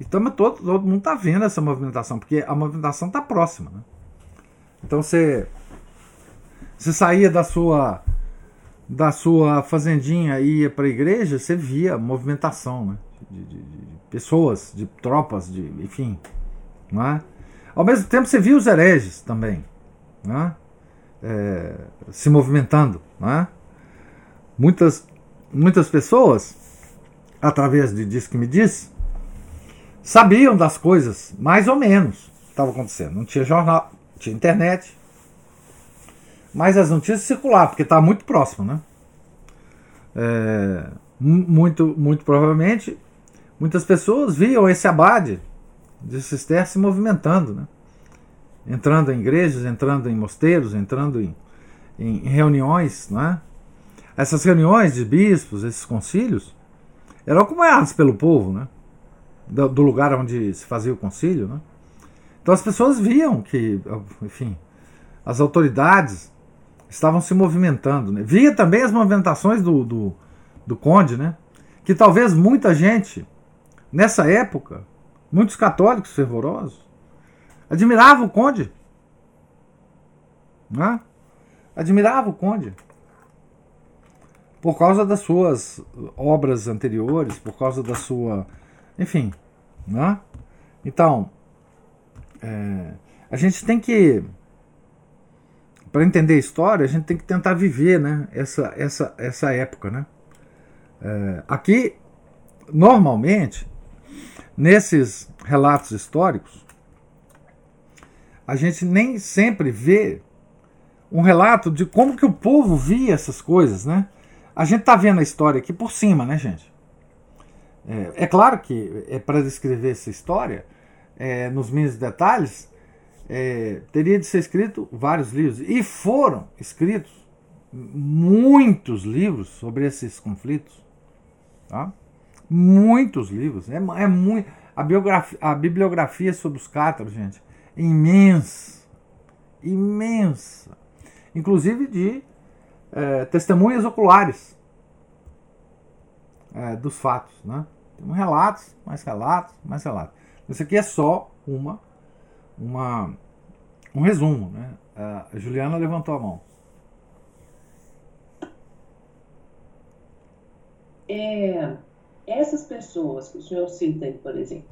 Então todo, todo mundo está vendo essa movimentação, porque a movimentação está próxima. Né? Então você, você saía da sua da sua fazendinha e ia para a igreja, você via movimentação né? de, de, de, pessoas, de tropas, de enfim. Não é? Ao mesmo tempo você via os hereges também né? é, se movimentando. Né? Muitas, muitas pessoas, através de Diz que me diz, sabiam das coisas, mais ou menos, que estavam acontecendo. Não tinha jornal, tinha internet, mas as notícias circulavam, porque estava muito próximo, né? É, muito, muito provavelmente, muitas pessoas viam esse abade de Cister se movimentando, né? entrando em igrejas, entrando em mosteiros, entrando em, em reuniões. Né? Essas reuniões de bispos, esses concílios, eram acompanhados pelo povo, né? Do, do lugar onde se fazia o concílio. Né? Então as pessoas viam que, enfim, as autoridades estavam se movimentando. Né? Via também as movimentações do, do, do conde, né? que talvez muita gente, nessa época, muitos católicos fervorosos, admiravam o conde. Né? Admirava o conde. Por causa das suas obras anteriores, por causa da sua. Enfim. Né? Então, é, a gente tem que para entender a história, a gente tem que tentar viver né, essa, essa, essa época. Né? É, aqui, normalmente, nesses relatos históricos, a gente nem sempre vê um relato de como que o povo via essas coisas, né? A gente está vendo a história aqui por cima, né, gente? É, é claro que é para descrever essa história é, nos mínimos detalhes, é, teria de ser escrito vários livros. E foram escritos muitos livros sobre esses conflitos. Tá? Muitos livros. É, é muito, a, biografia, a bibliografia sobre os cátaros, gente, é imensa. Imensa. Inclusive de é, testemunhas oculares é, dos fatos. Né? Tem relatos, mais relatos, mais relatos. Isso aqui é só uma uma, um resumo. Né? A Juliana levantou a mão. É, essas pessoas que o senhor cita aí, por exemplo,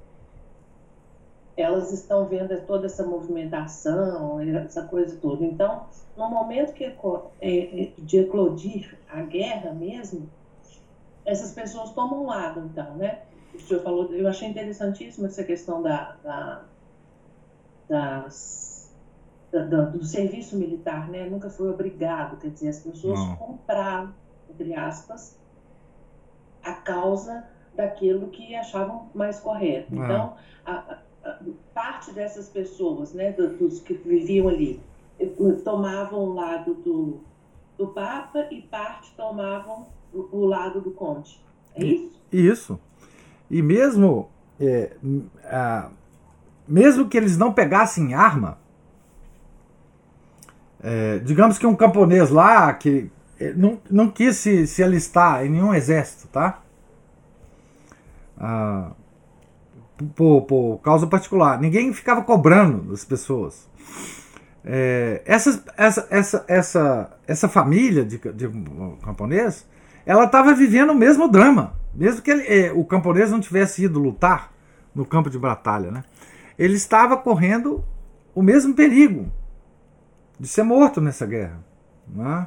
elas estão vendo toda essa movimentação, essa coisa toda. Então, no momento que é, é, de eclodir a guerra mesmo, essas pessoas tomam lado, então, né? O senhor falou, eu achei interessantíssima essa questão da, da das, da, da, do serviço militar, né? Nunca foi obrigado, quer dizer, as pessoas Não. compraram, entre aspas, a causa daquilo que achavam mais correto. É. Então, a, a, parte dessas pessoas, né, dos que viviam ali, eh, tomavam o lado do, do Papa e parte tomavam o, o lado do Conde. É isso? Isso. E mesmo é, a, mesmo que eles não pegassem arma, é, digamos que um camponês lá que é, não, não quis se, se alistar em nenhum exército, tá? Ah, por, por causa particular. Ninguém ficava cobrando das pessoas. É, essa, essa, essa, essa, essa família de, de camponês, ela estava vivendo o mesmo drama, mesmo que ele, é, o camponês não tivesse ido lutar no campo de batalha, né? ele estava correndo o mesmo perigo de ser morto nessa guerra. Né?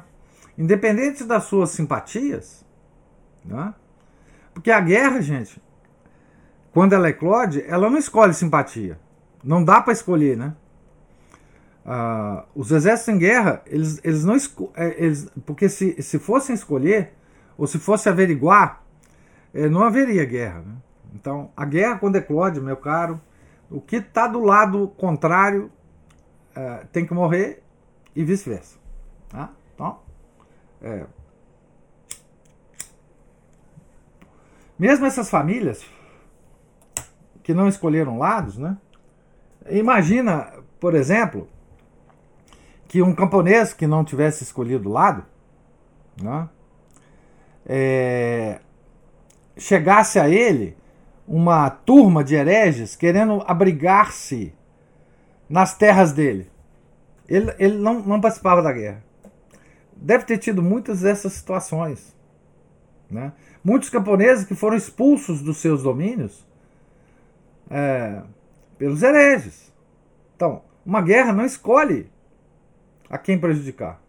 Independente das suas simpatias. Né? Porque a guerra, gente, quando ela eclode, ela não escolhe simpatia. Não dá para escolher, né? Ah, os exércitos em guerra, eles, eles não é, eles, porque se, se fossem escolher, ou se fosse averiguar, eh, não haveria guerra. Né? Então, a guerra, quando eclode, meu caro, o que está do lado contrário é, tem que morrer e vice-versa. Tá? Então, é, mesmo essas famílias que não escolheram lados, né? Imagina, por exemplo, que um camponês que não tivesse escolhido lado, né? É, chegasse a ele uma turma de hereges querendo abrigar-se nas terras dele. Ele, ele não, não participava da guerra. Deve ter tido muitas dessas situações. Né? Muitos camponeses que foram expulsos dos seus domínios é, pelos hereges. Então, uma guerra não escolhe a quem prejudicar.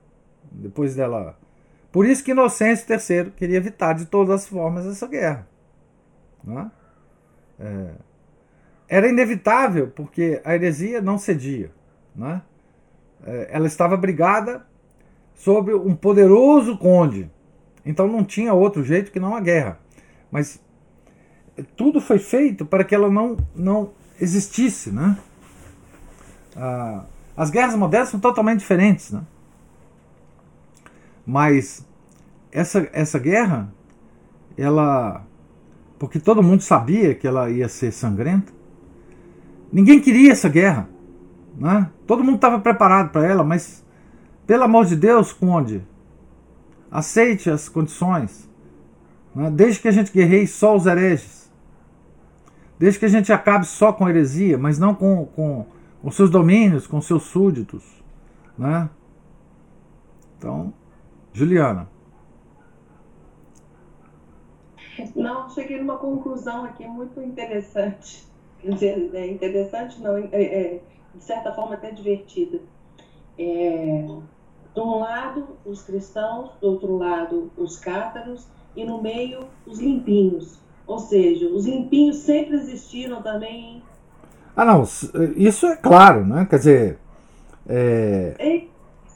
Depois dela. Por isso que Inocêncio III queria evitar de todas as formas essa guerra. Né? É, era inevitável, porque a heresia não cedia. Né? É, ela estava brigada sob um poderoso conde. Então não tinha outro jeito que não a guerra. Mas tudo foi feito para que ela não, não existisse. Né? Ah, as guerras modernas são totalmente diferentes. Né? Mas essa, essa guerra, ela. Porque todo mundo sabia que ela ia ser sangrenta. Ninguém queria essa guerra. Né? Todo mundo estava preparado para ela, mas, pelo amor de Deus, Conde, aceite as condições. Né? Desde que a gente guerreie só os hereges. Desde que a gente acabe só com a heresia, mas não com, com, com seus domínios, com seus súditos. Né? Então, Juliana. Não, cheguei numa conclusão aqui muito interessante. É interessante, não, é, é, de certa forma até divertida. É, de um lado, os cristãos, do outro lado, os cátaros, e no meio, os limpinhos. Ou seja, os limpinhos sempre existiram também. Ah, não, isso é claro, né? Quer dizer. É...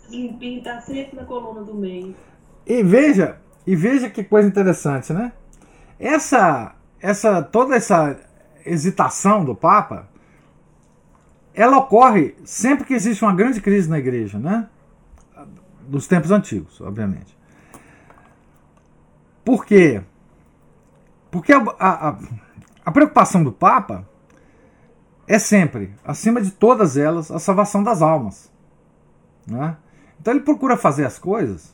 limpinho está sempre na coluna do meio. E veja, e veja que coisa interessante, né? Essa, essa, toda essa hesitação do Papa ela ocorre sempre que existe uma grande crise na igreja, né? Dos tempos antigos, obviamente. Por quê? Porque a, a, a preocupação do Papa é sempre, acima de todas elas, a salvação das almas. Né? Então ele procura fazer as coisas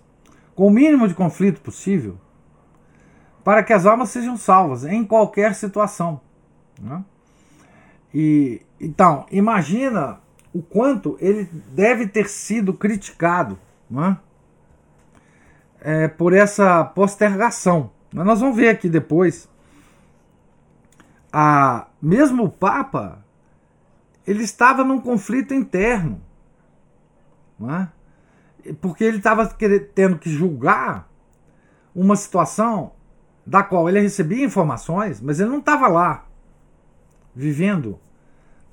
com o mínimo de conflito possível para que as almas sejam salvas em qualquer situação. Né? E então, imagina o quanto ele deve ter sido criticado é? É, por essa postergação. Mas nós vamos ver aqui depois. A, mesmo o Papa, ele estava num conflito interno. É? Porque ele estava tendo que julgar uma situação da qual ele recebia informações, mas ele não estava lá, vivendo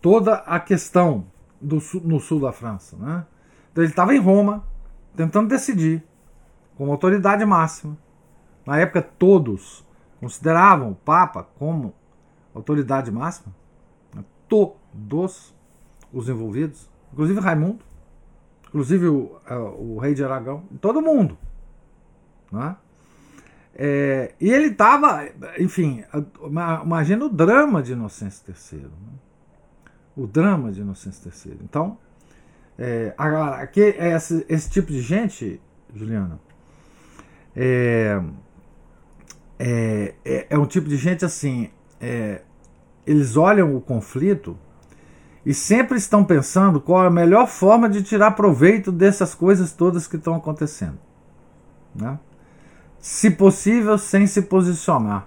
toda a questão do sul, no sul da França. Né? Então ele estava em Roma, tentando decidir, como autoridade máxima. Na época, todos consideravam o Papa como autoridade máxima. Né? Todos os envolvidos, inclusive Raimundo, inclusive o, o rei de Aragão, todo mundo. Né? É, e ele estava, enfim, imagina o drama de Inocêncio III. Né? o drama de Inocêncio III. Então, é, agora, aqui, é esse, esse tipo de gente, Juliana, é, é, é, é um tipo de gente assim, é, eles olham o conflito e sempre estão pensando qual é a melhor forma de tirar proveito dessas coisas todas que estão acontecendo. Né? Se possível, sem se posicionar,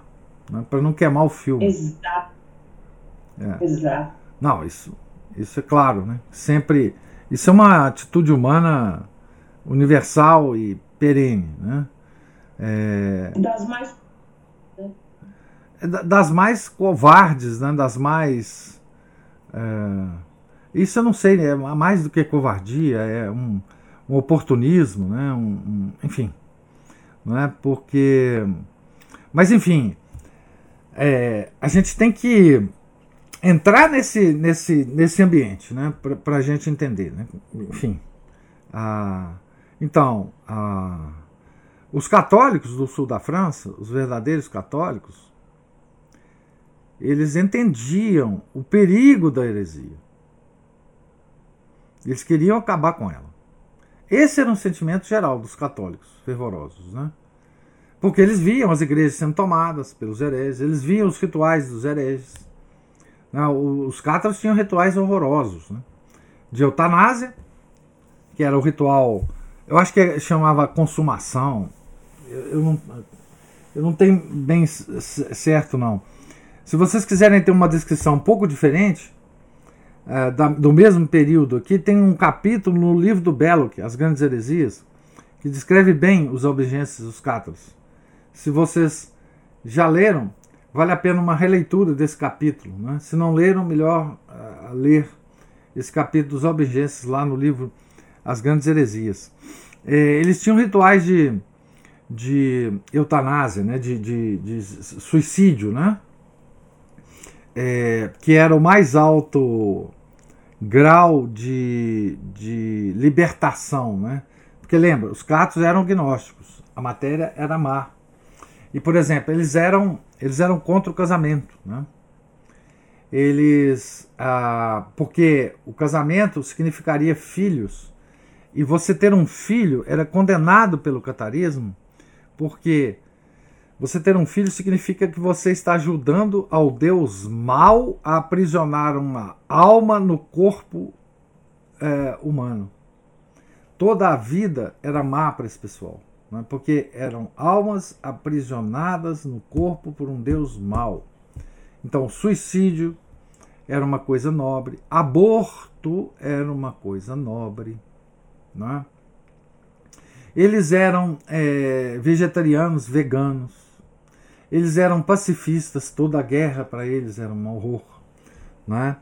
né? para não queimar o filme. Exato. É. Exato. Não, isso, isso é claro, né? Sempre. Isso é uma atitude humana universal e perene, né? É, das mais. Né? É das mais covardes, né? Das mais. É, isso eu não sei, é mais do que covardia, é um, um oportunismo, né? Um, um, enfim. Não é? Porque. Mas enfim. É, a gente tem que entrar nesse, nesse, nesse ambiente, né, para a gente entender. Né? Enfim, ah, então, ah, os católicos do sul da França, os verdadeiros católicos, eles entendiam o perigo da heresia. Eles queriam acabar com ela. Esse era um sentimento geral dos católicos fervorosos, né? Porque eles viam as igrejas sendo tomadas pelos hereges, eles viam os rituais dos hereges. Né? Os cátaros tinham rituais horrorosos, né? de eutanásia, que era o ritual, eu acho que chamava consumação. Eu, eu, não, eu não tenho bem certo, não. Se vocês quiserem ter uma descrição um pouco diferente, é, da, do mesmo período aqui, tem um capítulo no livro do Belloc, As Grandes Heresias, que descreve bem os albigenses os cátaros. Se vocês já leram, vale a pena uma releitura desse capítulo. Né? Se não leram, melhor uh, ler esse capítulo dos albigenses lá no livro As Grandes Heresias. É, eles tinham rituais de, de eutanásia, né? de, de, de suicídio, né? É, que era o mais alto grau de, de libertação. Né? Porque lembra, os catos eram gnósticos, a matéria era má. E, por exemplo, eles eram, eles eram contra o casamento. Né? Eles. Ah, porque o casamento significaria filhos. E você ter um filho era condenado pelo catarismo, porque você ter um filho significa que você está ajudando ao Deus mal a aprisionar uma alma no corpo é, humano. Toda a vida era má para esse pessoal né? porque eram almas aprisionadas no corpo por um Deus mau. Então, suicídio era uma coisa nobre, aborto era uma coisa nobre. Né? Eles eram é, vegetarianos, veganos, eles eram pacifistas, toda a guerra para eles era um horror. Né?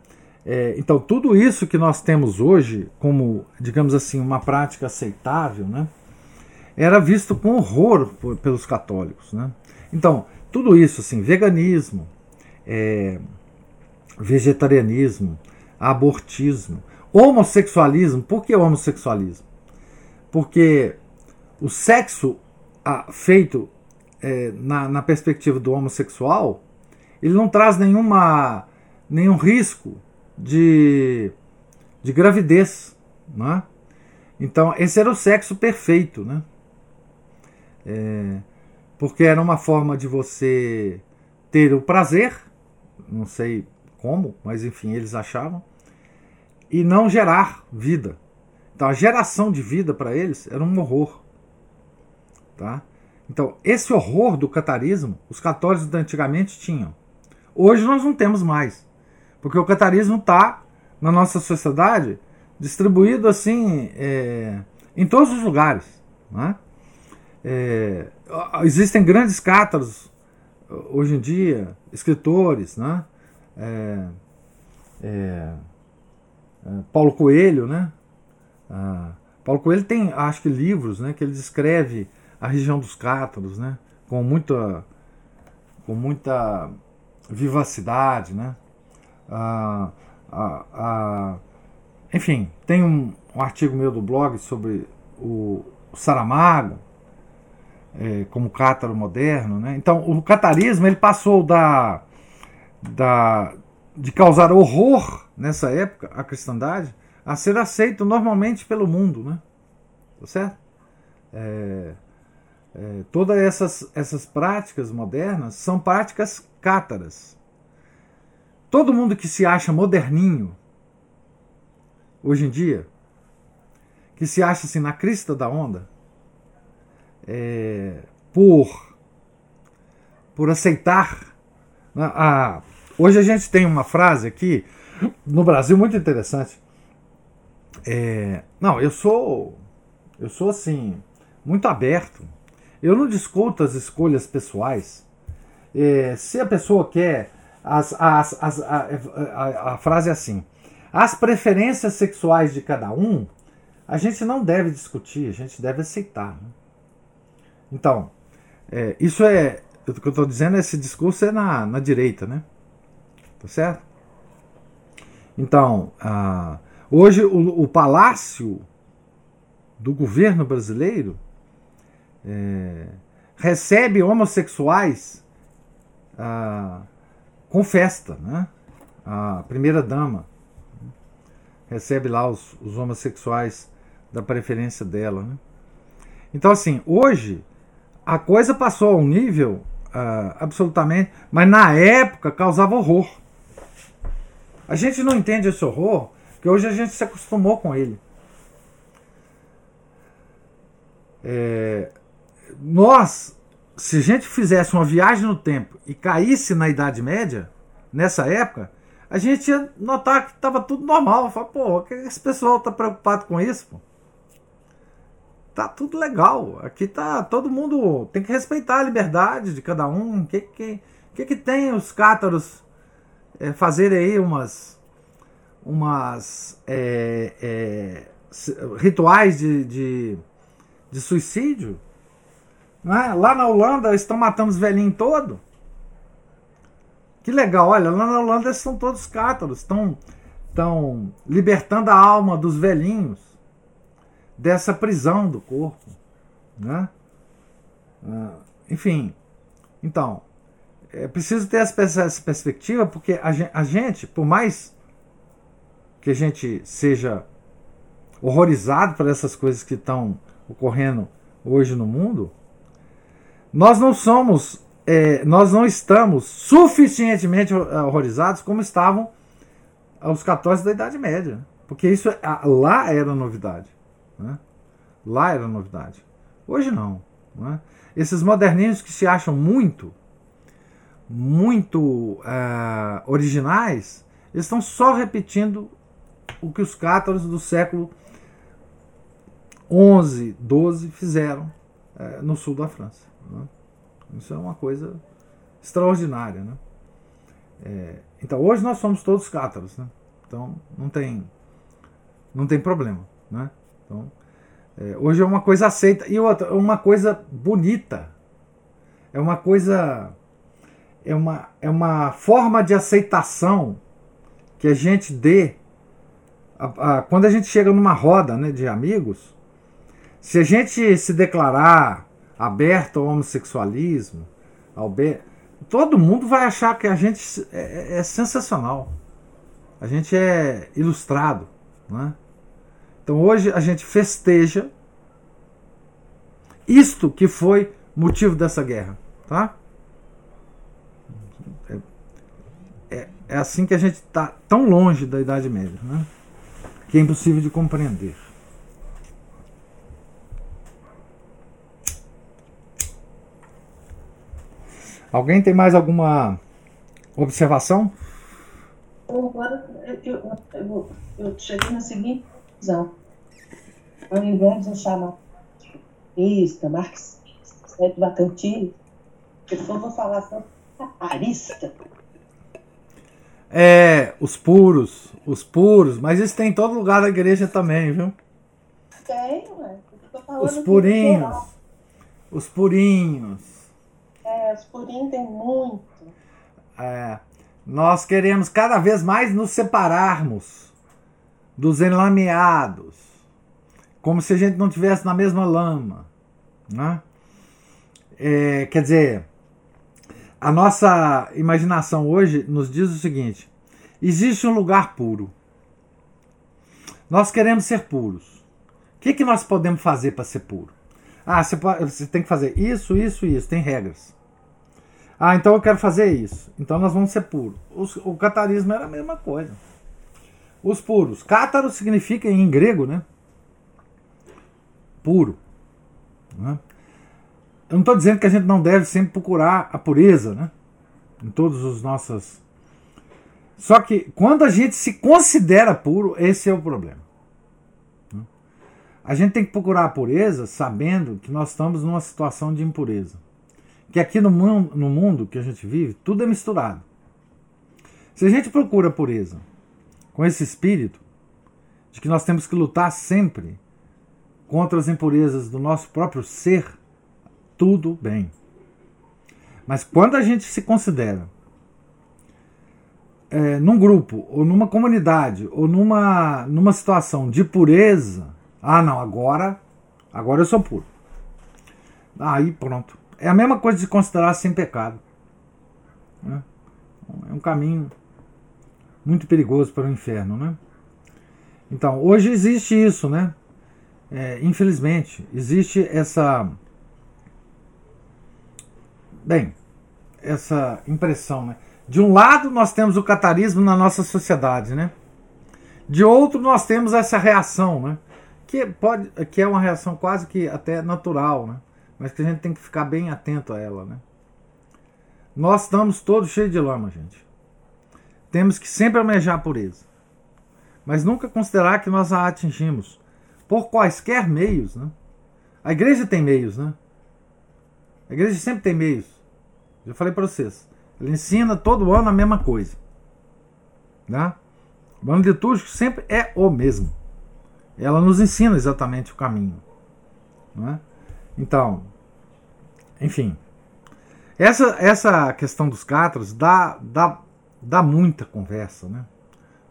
É, então, tudo isso que nós temos hoje como, digamos assim, uma prática aceitável, né? era visto com horror por, pelos católicos. Né? Então, tudo isso, assim, veganismo, é, vegetarianismo, abortismo, homossexualismo. Por que homossexualismo? Porque o sexo feito é, na, na, perspectiva do homossexual, ele não traz nenhuma, nenhum risco de, de gravidez. Né? Então, esse era o sexo perfeito. Né? É, porque era uma forma de você ter o prazer, não sei como, mas enfim, eles achavam, e não gerar vida. Então a geração de vida para eles era um horror. Tá? Então, esse horror do catarismo, os católicos antigamente tinham. Hoje nós não temos mais. Porque o catarismo está na nossa sociedade distribuído assim é, em todos os lugares. Né? É, existem grandes cátaros hoje em dia, escritores, né? É, é, é Paulo Coelho, né? Ah, Paulo Coelho tem, acho que livros, né, que ele descreve a região dos cátaros, né, com muita, com muita vivacidade, né? Ah, ah, ah enfim, tem um, um, artigo meu do blog sobre o, o Saramago, é, como cátaro moderno. Né? Então, o catarismo ele passou da, da, de causar horror nessa época à cristandade a ser aceito normalmente pelo mundo. Né? Tá certo? É, é, todas essas, essas práticas modernas são práticas cátaras. Todo mundo que se acha moderninho hoje em dia, que se acha assim na crista da onda, é, por, por aceitar. Né, a, hoje a gente tem uma frase aqui no Brasil muito interessante. É, não, eu sou eu sou assim muito aberto. Eu não discuto as escolhas pessoais. É, se a pessoa quer as, as, as, a, a, a frase é assim: as preferências sexuais de cada um, a gente não deve discutir, a gente deve aceitar. Né? Então, é, isso é. O que eu estou dizendo, esse discurso é na, na direita, né? Tá certo? Então, ah, hoje o, o, palácio do governo brasileiro é, recebe homossexuais ah, com festa, né? A primeira dama recebe lá os, os homossexuais da preferência dela, né? Então, assim, hoje a coisa passou a um nível uh, absolutamente. Mas na época causava horror. A gente não entende esse horror, porque hoje a gente se acostumou com ele. É, nós, se a gente fizesse uma viagem no tempo e caísse na Idade Média, nessa época, a gente ia notar que estava tudo normal. Falar, pô, que esse pessoal está preocupado com isso? Pô? Tá tudo legal. Aqui tá todo mundo tem que respeitar a liberdade de cada um. O que que, que, que tem os cátaros é, fazerem aí umas umas é, é, rituais de, de, de suicídio? É? Lá na Holanda estão matando os velhinhos todos. Que legal, olha, lá na Holanda eles são todos cátaros, estão, estão libertando a alma dos velhinhos dessa prisão do corpo. Né? Ah, enfim, então, é preciso ter essa perspectiva, porque a gente, por mais que a gente seja horrorizado por essas coisas que estão ocorrendo hoje no mundo, nós não somos é, nós não estamos suficientemente horrorizados como estavam os católicos da Idade Média. Porque isso lá era novidade. Né? Lá era novidade. Hoje não. Né? Esses moderninhos que se acham muito, muito uh, originais, eles estão só repetindo o que os cátaros do século 11, 12 fizeram no sul da França. Né? Isso é uma coisa extraordinária. Né? É, então, hoje nós somos todos cátaros, né? então não tem, não tem problema. Né? Então, é, hoje é uma coisa aceita e outra, é uma coisa bonita. É uma coisa. É uma, é uma forma de aceitação que a gente dê. A, a, quando a gente chega numa roda né, de amigos, se a gente se declarar aberto ao homossexualismo, ao be... todo mundo vai achar que a gente é, é, é sensacional. A gente é ilustrado. Né? Então hoje a gente festeja isto que foi motivo dessa guerra. Tá? É, é, é assim que a gente está tão longe da Idade Média, né? que é impossível de compreender. Alguém tem mais alguma observação? Agora eu, eu, eu, cheguei na seguinte conclusão. Ao invés de eu chamar marxista, marxista, eu só vou falar só catarista. É, os puros, os puros, mas isso tem em todo lugar da igreja também, viu? Tem, ué. Os purinhos, os purinhos. Os purinhos tem muito. É, nós queremos cada vez mais nos separarmos dos enlameados, como se a gente não tivesse na mesma lama. Né? É, quer dizer, a nossa imaginação hoje nos diz o seguinte: existe um lugar puro. Nós queremos ser puros. O que, que nós podemos fazer para ser puro? Ah, você, você tem que fazer isso, isso e isso, tem regras. Ah, então eu quero fazer isso. Então nós vamos ser puros. o catarismo era a mesma coisa. Os puros. Cátaro significa em grego, né? Puro. Né? Eu não estou dizendo que a gente não deve sempre procurar a pureza, né? Em todos os nossos. Só que quando a gente se considera puro, esse é o problema. A gente tem que procurar a pureza sabendo que nós estamos numa situação de impureza. Que aqui no no mundo que a gente vive, tudo é misturado. Se a gente procura a pureza com esse espírito de que nós temos que lutar sempre contra as impurezas do nosso próprio ser, tudo bem. Mas quando a gente se considera é, num grupo, ou numa comunidade, ou numa, numa situação de pureza, ah, não, agora, agora eu sou puro. Aí pronto. É a mesma coisa de considerar sem pecado. Né? É um caminho muito perigoso para o inferno, né? Então, hoje existe isso, né? É, infelizmente, existe essa. Bem, essa impressão, né? De um lado, nós temos o catarismo na nossa sociedade, né? De outro, nós temos essa reação, né? Que, pode, que é uma reação quase que até natural, né? Mas que a gente tem que ficar bem atento a ela, né? Nós estamos todos cheios de lama, gente. Temos que sempre almejar a pureza. Mas nunca considerar que nós a atingimos por quaisquer meios. Né? A igreja tem meios, né? A igreja sempre tem meios. Já falei para vocês. Ela ensina todo ano a mesma coisa. Né? O ano litúrgico sempre é o mesmo. Ela nos ensina exatamente o caminho. Né? Então, enfim. Essa, essa questão dos catras dá, dá, dá muita conversa, né?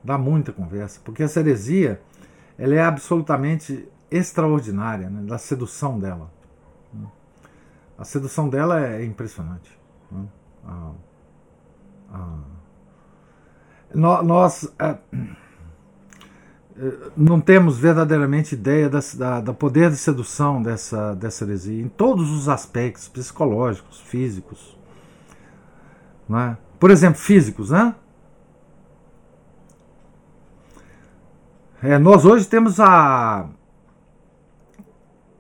Dá muita conversa, porque essa heresia ela é absolutamente extraordinária, né? da sedução dela. A sedução dela é impressionante. Né? Ah. Nós é, não temos verdadeiramente ideia da, da, da, poder de sedução dessa, dessa heresia em todos os aspectos psicológicos, físicos. Né? Por exemplo, físicos, né? É, nós hoje temos a,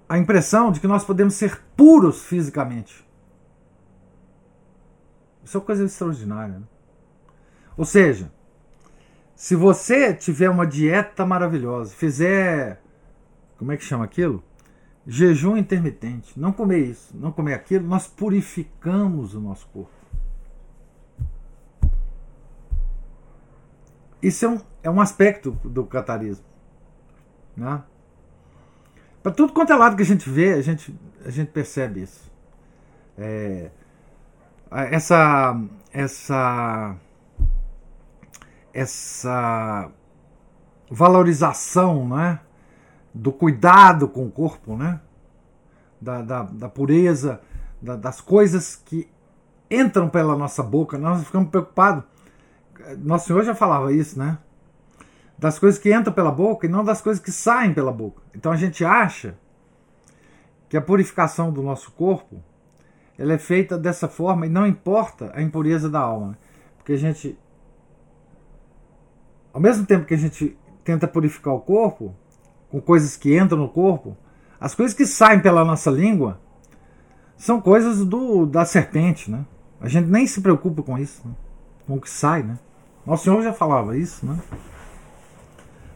a impressão de que nós podemos ser puros fisicamente. Isso é uma coisa extraordinária. Né? Ou seja, se você tiver uma dieta maravilhosa, fizer. Como é que chama aquilo? Jejum intermitente. Não comer isso, não comer aquilo, nós purificamos o nosso corpo. Isso é um, é um aspecto do catarismo. Né? Para tudo quanto é lado que a gente vê, a gente, a gente percebe isso. É, essa, essa, essa valorização né, do cuidado com o corpo, né, da, da, da pureza, da, das coisas que entram pela nossa boca, nós ficamos preocupados nosso Senhor já falava isso, né? Das coisas que entram pela boca e não das coisas que saem pela boca. Então a gente acha que a purificação do nosso corpo ela é feita dessa forma e não importa a impureza da alma. Né? Porque a gente, ao mesmo tempo que a gente tenta purificar o corpo, com coisas que entram no corpo, as coisas que saem pela nossa língua são coisas do, da serpente, né? A gente nem se preocupa com isso, né? com o que sai, né? Nosso Senhor já falava isso, né?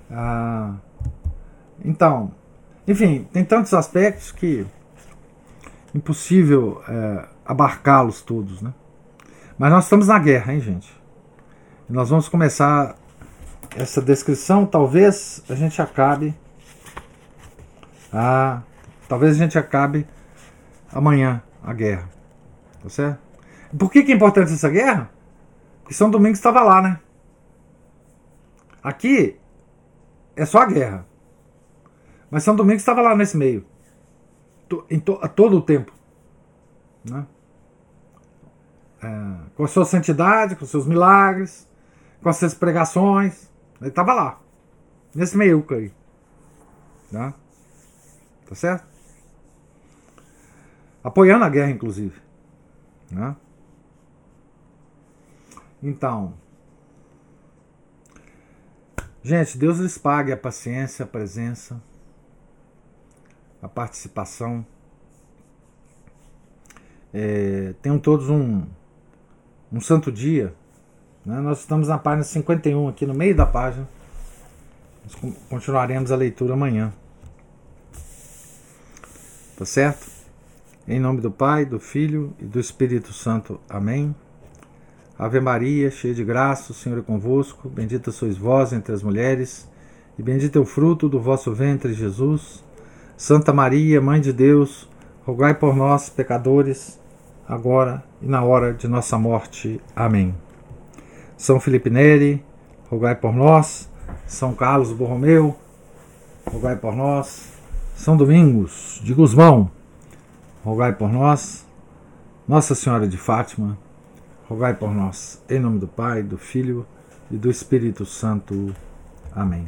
Ah, então, enfim, tem tantos aspectos que impossível é, abarcá-los todos, né? Mas nós estamos na guerra, hein, gente? Nós vamos começar essa descrição. Talvez a gente acabe. Ah, talvez a gente acabe amanhã a guerra. Tá certo? Por que, que é importante essa guerra? Porque São Domingos estava lá, né? Aqui é só a guerra. Mas São Domingos estava lá nesse meio. Em to, a todo o tempo. Né? É, com a sua santidade, com seus milagres, com as suas pregações. Ele estava lá. Nesse meio aí. Né? Tá certo? Apoiando a guerra, inclusive. Né? Então, gente, Deus lhes pague a paciência, a presença, a participação. É, tenham todos um, um santo dia. Né? Nós estamos na página 51, aqui no meio da página. Nós continuaremos a leitura amanhã. Tá certo? Em nome do Pai, do Filho e do Espírito Santo. Amém. Ave Maria, cheia de graça, o Senhor é convosco. Bendita sois vós entre as mulheres, e bendito é o fruto do vosso ventre, Jesus. Santa Maria, Mãe de Deus, rogai por nós, pecadores, agora e na hora de nossa morte. Amém. São Felipe Neri, rogai por nós. São Carlos Borromeu, rogai por nós. São Domingos de Guzmão, rogai por nós. Nossa Senhora de Fátima, rogai por nós. Em nome do Pai, do Filho e do Espírito Santo. Amém.